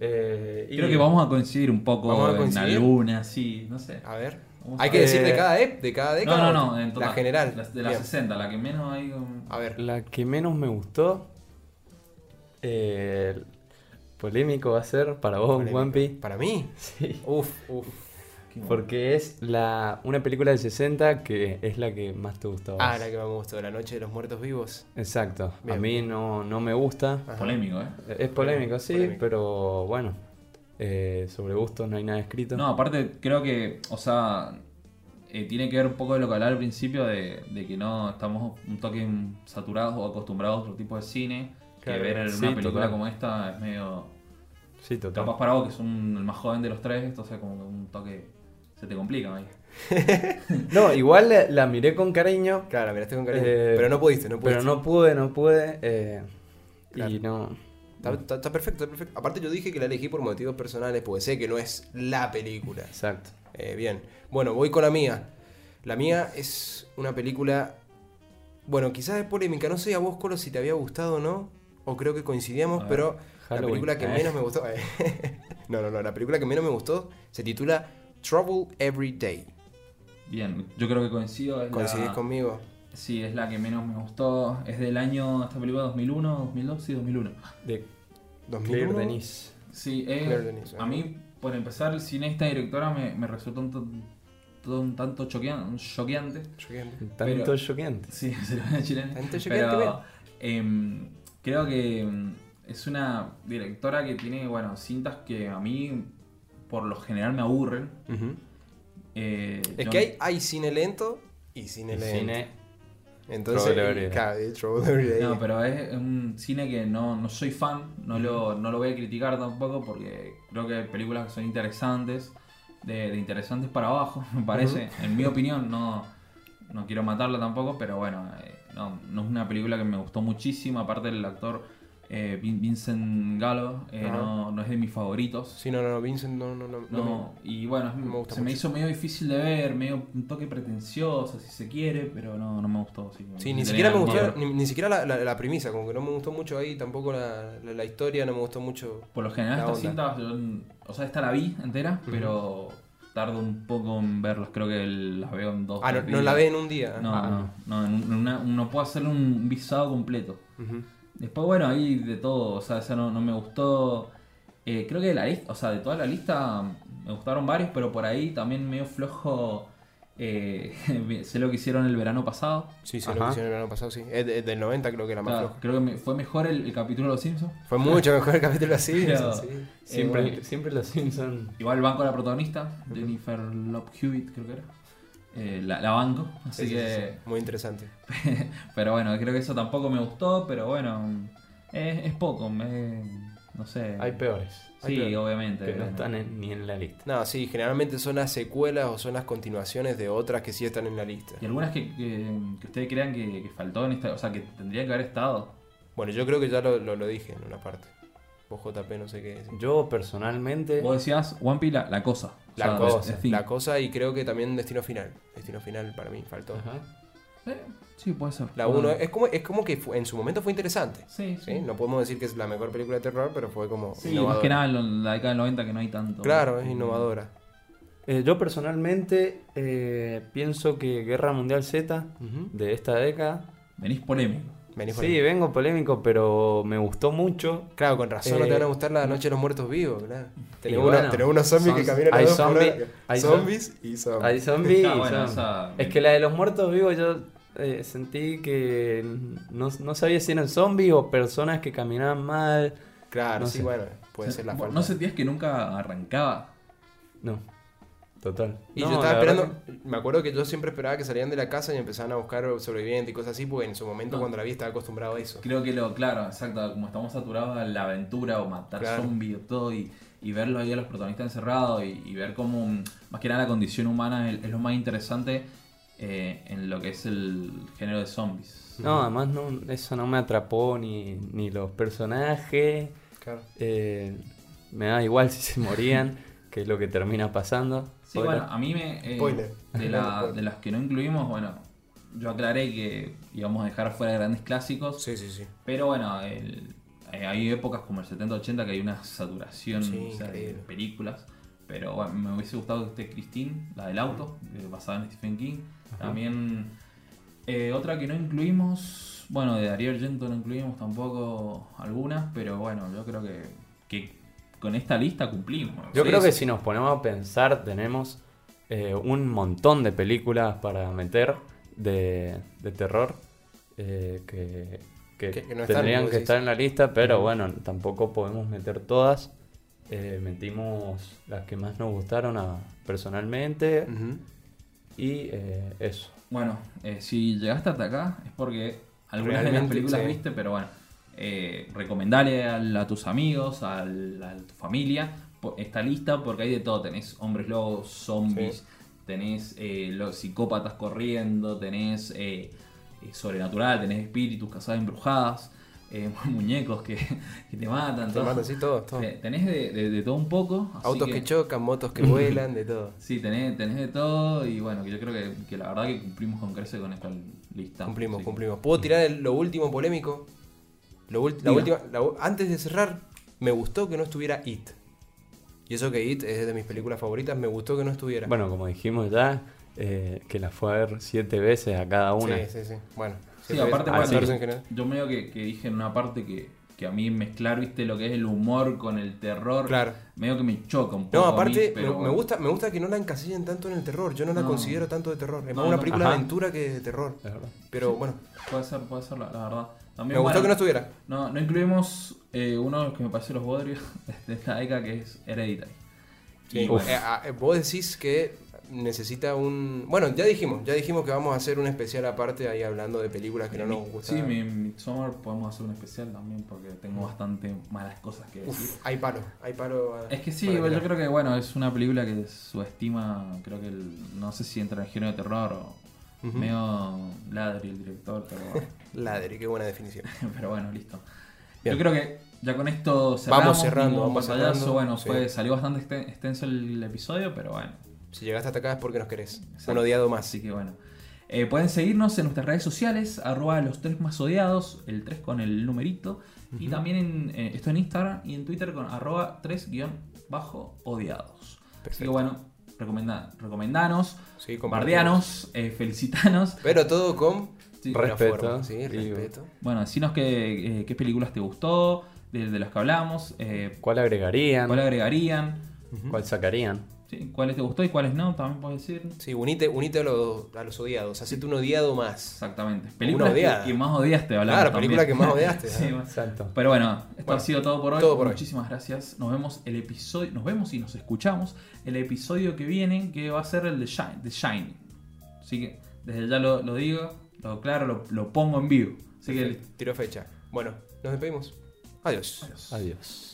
Eh, y- Creo que vamos a coincidir un poco ¿Vamos a en alguna, sí, no sé. A ver. Vamos Hay a que ver. decir de cada, ep- de cada No, década. no, no, en total. La general. La- de las Bien. 60, la que menos hay. como- A ver. La que menos me gustó. eh, polémico va a ser para vos. Wampi. Para mí. Sí. Uf, uf. Porque es la, una película del 60 que es la que más te gustó. Ah, la que más me gustó, La Noche de los Muertos Vivos. Exacto. Bien. A mí no, no me gusta. Ajá. Polémico, ¿eh? Es polémico, sí, Polémico. pero bueno. eh, sobre gustos no hay nada escrito. No, aparte creo que, o sea, eh, tiene que ver un poco de lo que hablaba al principio de, de que no estamos un toque saturados o acostumbrados a otro tipo de cine. Claro, que ver una sí, película total. como esta es medio... Sí, total. Capaz para vos, que es un, el más joven de los tres, entonces como que un toque se te complica ahí. No, igual la, la miré con cariño, Claro, la miraste con cariño. Eh, pero no pudiste, no pudiste. pero no pude, no pude. eh, Claro. Y no. Está, está- está perfecto, está perfecto. Aparte yo dije que la elegí por motivos personales, porque sé que no es la película. Exacto. Eh, bien. Bueno, voy con la mía. La mía es una película. Bueno, quizás es polémica. No sé a vos, Colo, si te había gustado o no. O creo que coincidíamos, pero la película que Eh. menos me gustó. no, no, no. La película que menos me gustó se titula Trouble Every Day. Bien, yo creo que coincido. es la- ¿Coincidís conmigo? Sí, es la que menos me gustó. Es del año, esta película 2001, 2002, sí, 2001. De Claire 2001. Denis. Sí, eh, Claire Denis, a ajá. mí, por empezar, el cine esta directora me, me resultó un, tanto choquean- choqueante. Choqueante. Tanto choqueante. Sí, se lo voy a chilena. Tanto choqueante, Pero creo que em, es una directora que tiene, bueno, cintas que a mí por lo general me aburren. Ujú. Eh, Es yo- que hay, hay cine lento y cine lento. cine. Entonces, Trouble. No, pero es un cine que no, no soy fan, no lo, no lo voy a criticar tampoco porque creo que hay películas que son interesantes, de, de interesantes para abajo, me parece. En mi opinión, no, no quiero matarla tampoco, pero bueno, eh, no, no es una película que me gustó muchísimo, aparte del actor eh, Vin- Vincent Gallo, eh, no, no es de mis favoritos. Sí, no, no, no, Vincent, no, no, no. y bueno, me se me hizo medio difícil de ver, medio un toque pretencioso, si se quiere, pero no, no me gustó. Sí, ni siquiera me gustó, ni, ni siquiera la, la- la premisa, como que no me gustó mucho ahí, tampoco la, la- historia, no me gustó mucho. Por lo general onda. cintas, yo- o sea, esta la vi entera, pero tardo un poco en verlas, creo que las veo en dos. Ah, no, no la ve en un día. No, Ah, no, no, en un- en una- no puedo hacerle un visado completo. Después, bueno, ahí de todo, o sea, esa no, no me gustó. Eh, creo que de la lista, o sea, de toda la lista me gustaron varios, pero por ahí también medio flojo. Eh, sé lo que hicieron el verano pasado. Sí, lo Ajá. que hicieron el verano pasado, sí. Es, de- es del 90 creo que era más Claro, flojo. creo que me- fue mejor el, el capítulo de los Simpsons. Fue mucho mejor el capítulo así. Pero- sí. Siempre, bueno. siempre los Simpsons. Igual banco a la protagonista, Jennifer Love Hewitt, creo que era. Eh, la, la banco, así Sí, sí, que. sí, sí. Muy interesante. Pero bueno, creo que eso tampoco me gustó, pero bueno, es, es poco, me- no sé. Hay peores. Sí, obviamente. Que no están en- ni en la lista. No, sí, generalmente son las secuelas o son las continuaciones de otras que sí están en la lista. Y algunas que, que, que ustedes crean que, que faltó en esta, o sea, que tendría que haber estado. Bueno, yo creo que ya lo, lo, lo dije en una parte. Vos JP no sé qué decir. Yo personalmente. Vos decías, One Piece, la, la cosa. O La sea, cosa, la cosa y creo que también Destino Final. Destino Final para mí faltó. Ajá. Eh, sí, puede ser. La 1 es como, es como que fue- en su momento fue interesante. Sí, ¿sí? No podemos decir que es la mejor película de terror, pero fue como Sí, más que nada en la década del 90 que no hay tanto. Claro, es innovadora. Eh, yo personalmente eh, pienso que Guerra Mundial Z de esta década. Venís polémico. Venís por Sí, vengo polémico, pero me gustó mucho. Claro, con razón no te Eh, van a gustar la noche de los muertos vivos, claro. Tenemos, bueno, unos, tenemos unos zombies que son- caminan a hay dos zombi- hay zombies y zombies. Hay zombies. Ah, y bueno, zombies. esa- Es que la de los muertos vivos yo eh, sentí que no, no sabía si eran zombies o personas que caminaban mal. Claro, no sí, sé. bueno, puede ser la ¿Vos falta. ¿No sentías que nunca arrancaba? No, total. Y No, yo estaba esperando, me acuerdo que yo siempre esperaba que salían de la casa y empezaban a buscar sobrevivientes y cosas así, porque en su momento No. cuando la vi estaba acostumbrado a eso. Creo que lo, claro, exacto, como estamos saturados a la aventura o matar Claro. zombies o todo y, y verlo ahí a los protagonistas encerrados y, y ver cómo, mm, más que nada, la condición humana es, es lo más interesante eh, en lo que es el género de zombies. No, además no, eso no me atrapó ni, ni los personajes. Claro. eh, me da igual si se morían, que es lo que termina pasando. Sí, Spoiler. bueno, a mí me. eh, Spoiler. De, la- de las que no incluimos, bueno, yo aclaré que íbamos a dejar fuera grandes clásicos. Sí, sí, sí. Pero bueno, el- eh, hay épocas como el 70-80 que hay una saturación Sí, o sea, de películas. Pero bueno, me hubiese gustado que esté Christine, la del auto, eh, basada en Stephen King. También eh, otra que no incluimos, bueno, de Darío Argento no incluimos tampoco algunas, pero bueno, yo creo que, que con esta lista cumplimos. Yo Sí, creo que si nos ponemos a pensar, tenemos eh, un montón de películas para meter de, de terror eh, que, que Que- que no están, tendrían que decís. estar en la lista, pero bueno, tampoco podemos meter todas. Eh, metimos las que más nos gustaron a- personalmente y eh, eso. Bueno, eh, si llegaste hasta acá es porque algunas de las películas sí. viste, pero bueno, eh, recomendale al- a, tus amigos, a tu familia esta lista porque hay de todo. Tenés hombres lobos, zombies, Sí. tenés eh, los psicópatas corriendo, tenés sobrenatural, tenés espíritus, casadas embrujadas, eh, muñecos que, que te matan. Te todo. matan así todo, todo. Te- Tenés de, de- de todo un poco. Autos que... chocan, motos que vuelan, de todo. Sí, tenés, tenés de todo y bueno, que yo creo que, que la verdad que cumplimos con creces con esta lista. Cumplimos, cumplimos. ¿Puedo tirar el- lo último polémico? Lo la última, la u- antes de cerrar, me gustó que no estuviera It. Y eso que It es de mis películas favoritas, me gustó que no estuviera. Bueno, como dijimos ya, eh, que la fue a ver siete veces a cada una. Sí, sí, sí. Bueno. Sí, aparte, Ah, bueno, sí. en general. yo medio que, que dije en una parte que, que a mí mezclar, viste, lo que es el humor con el terror, Claro. medio que me choca un poco. No, a mí, aparte, pero me, me gusta, me gusta que no la encasillen tanto en el terror. Yo no la No. considero tanto de terror. Es No, más una no. película de aventura que de terror. Es verdad. Pero bueno, Puede ser, puede ser, la, la verdad. me También, gustó bueno, que no estuviera. no, no incluimos eh, uno de los que me pareció los bodrios de esta década que es Hereditary. Sí, bueno, eh, ah, eh, vos decís que necesita un... Bueno, ya dijimos, ya dijimos que vamos a hacer un especial aparte ahí hablando de películas que no nos gustan. Sí, mi Midsommar podemos hacer un especial también porque tengo bastante malas cosas que decir. Uf, hay palo, hay palo. ah, Es que sí, yo creo que bueno, es una película que subestima, creo que el- no sé si entra en el género de terror o Ujú. medio ladri el director, pero Ladri, qué buena definición. pero bueno, listo. Bien. Yo creo que ya con esto cerramos, Vamos cerrando, vamos cerrando, bueno, sí. fue, salió bastante exten- extenso el episodio, pero bueno, Si llegaste hasta acá es porque nos querés. Exacto. Un odiado más. Así que bueno. Eh, pueden seguirnos en nuestras redes sociales, arroba los tres más odiados, el 3 con el numerito. Y también en, eh, esto en Instagram y en Twitter con arroba 3 guion bajo odiados. Así que bueno, recomenda, recomendanos, Sí, bardeanos, eh, felicitanos. Pero todo con Sí. Respeto. forma, Sí, respeto. Bueno, decinos qué, qué películas te gustó, de, de las que hablamos, eh, ¿Cuál agregarían? cuál agregarían, ¿Cuál sacarían? Sí, cuáles te gustó y cuáles no, también puedes decir. Sí, unite, unite a, los, a los odiados. Hacete un odiado más. Exactamente. Películas que, que más odiaste, hablamos Claro, película también. que más odiaste. Sí, ¿eh? Exacto. Pero bueno, esto Bueno, ha sido todo por hoy. todo por hoy. Muchísimas gracias. Nos vemos el episodio, nos vemos y nos escuchamos el episodio que viene, que va a ser el de Shine, de Shining. Así que desde ya lo, lo digo, lo claro, lo, lo pongo en vivo. Así que. Tiro fecha. Bueno, nos despedimos. Adiós. Adiós.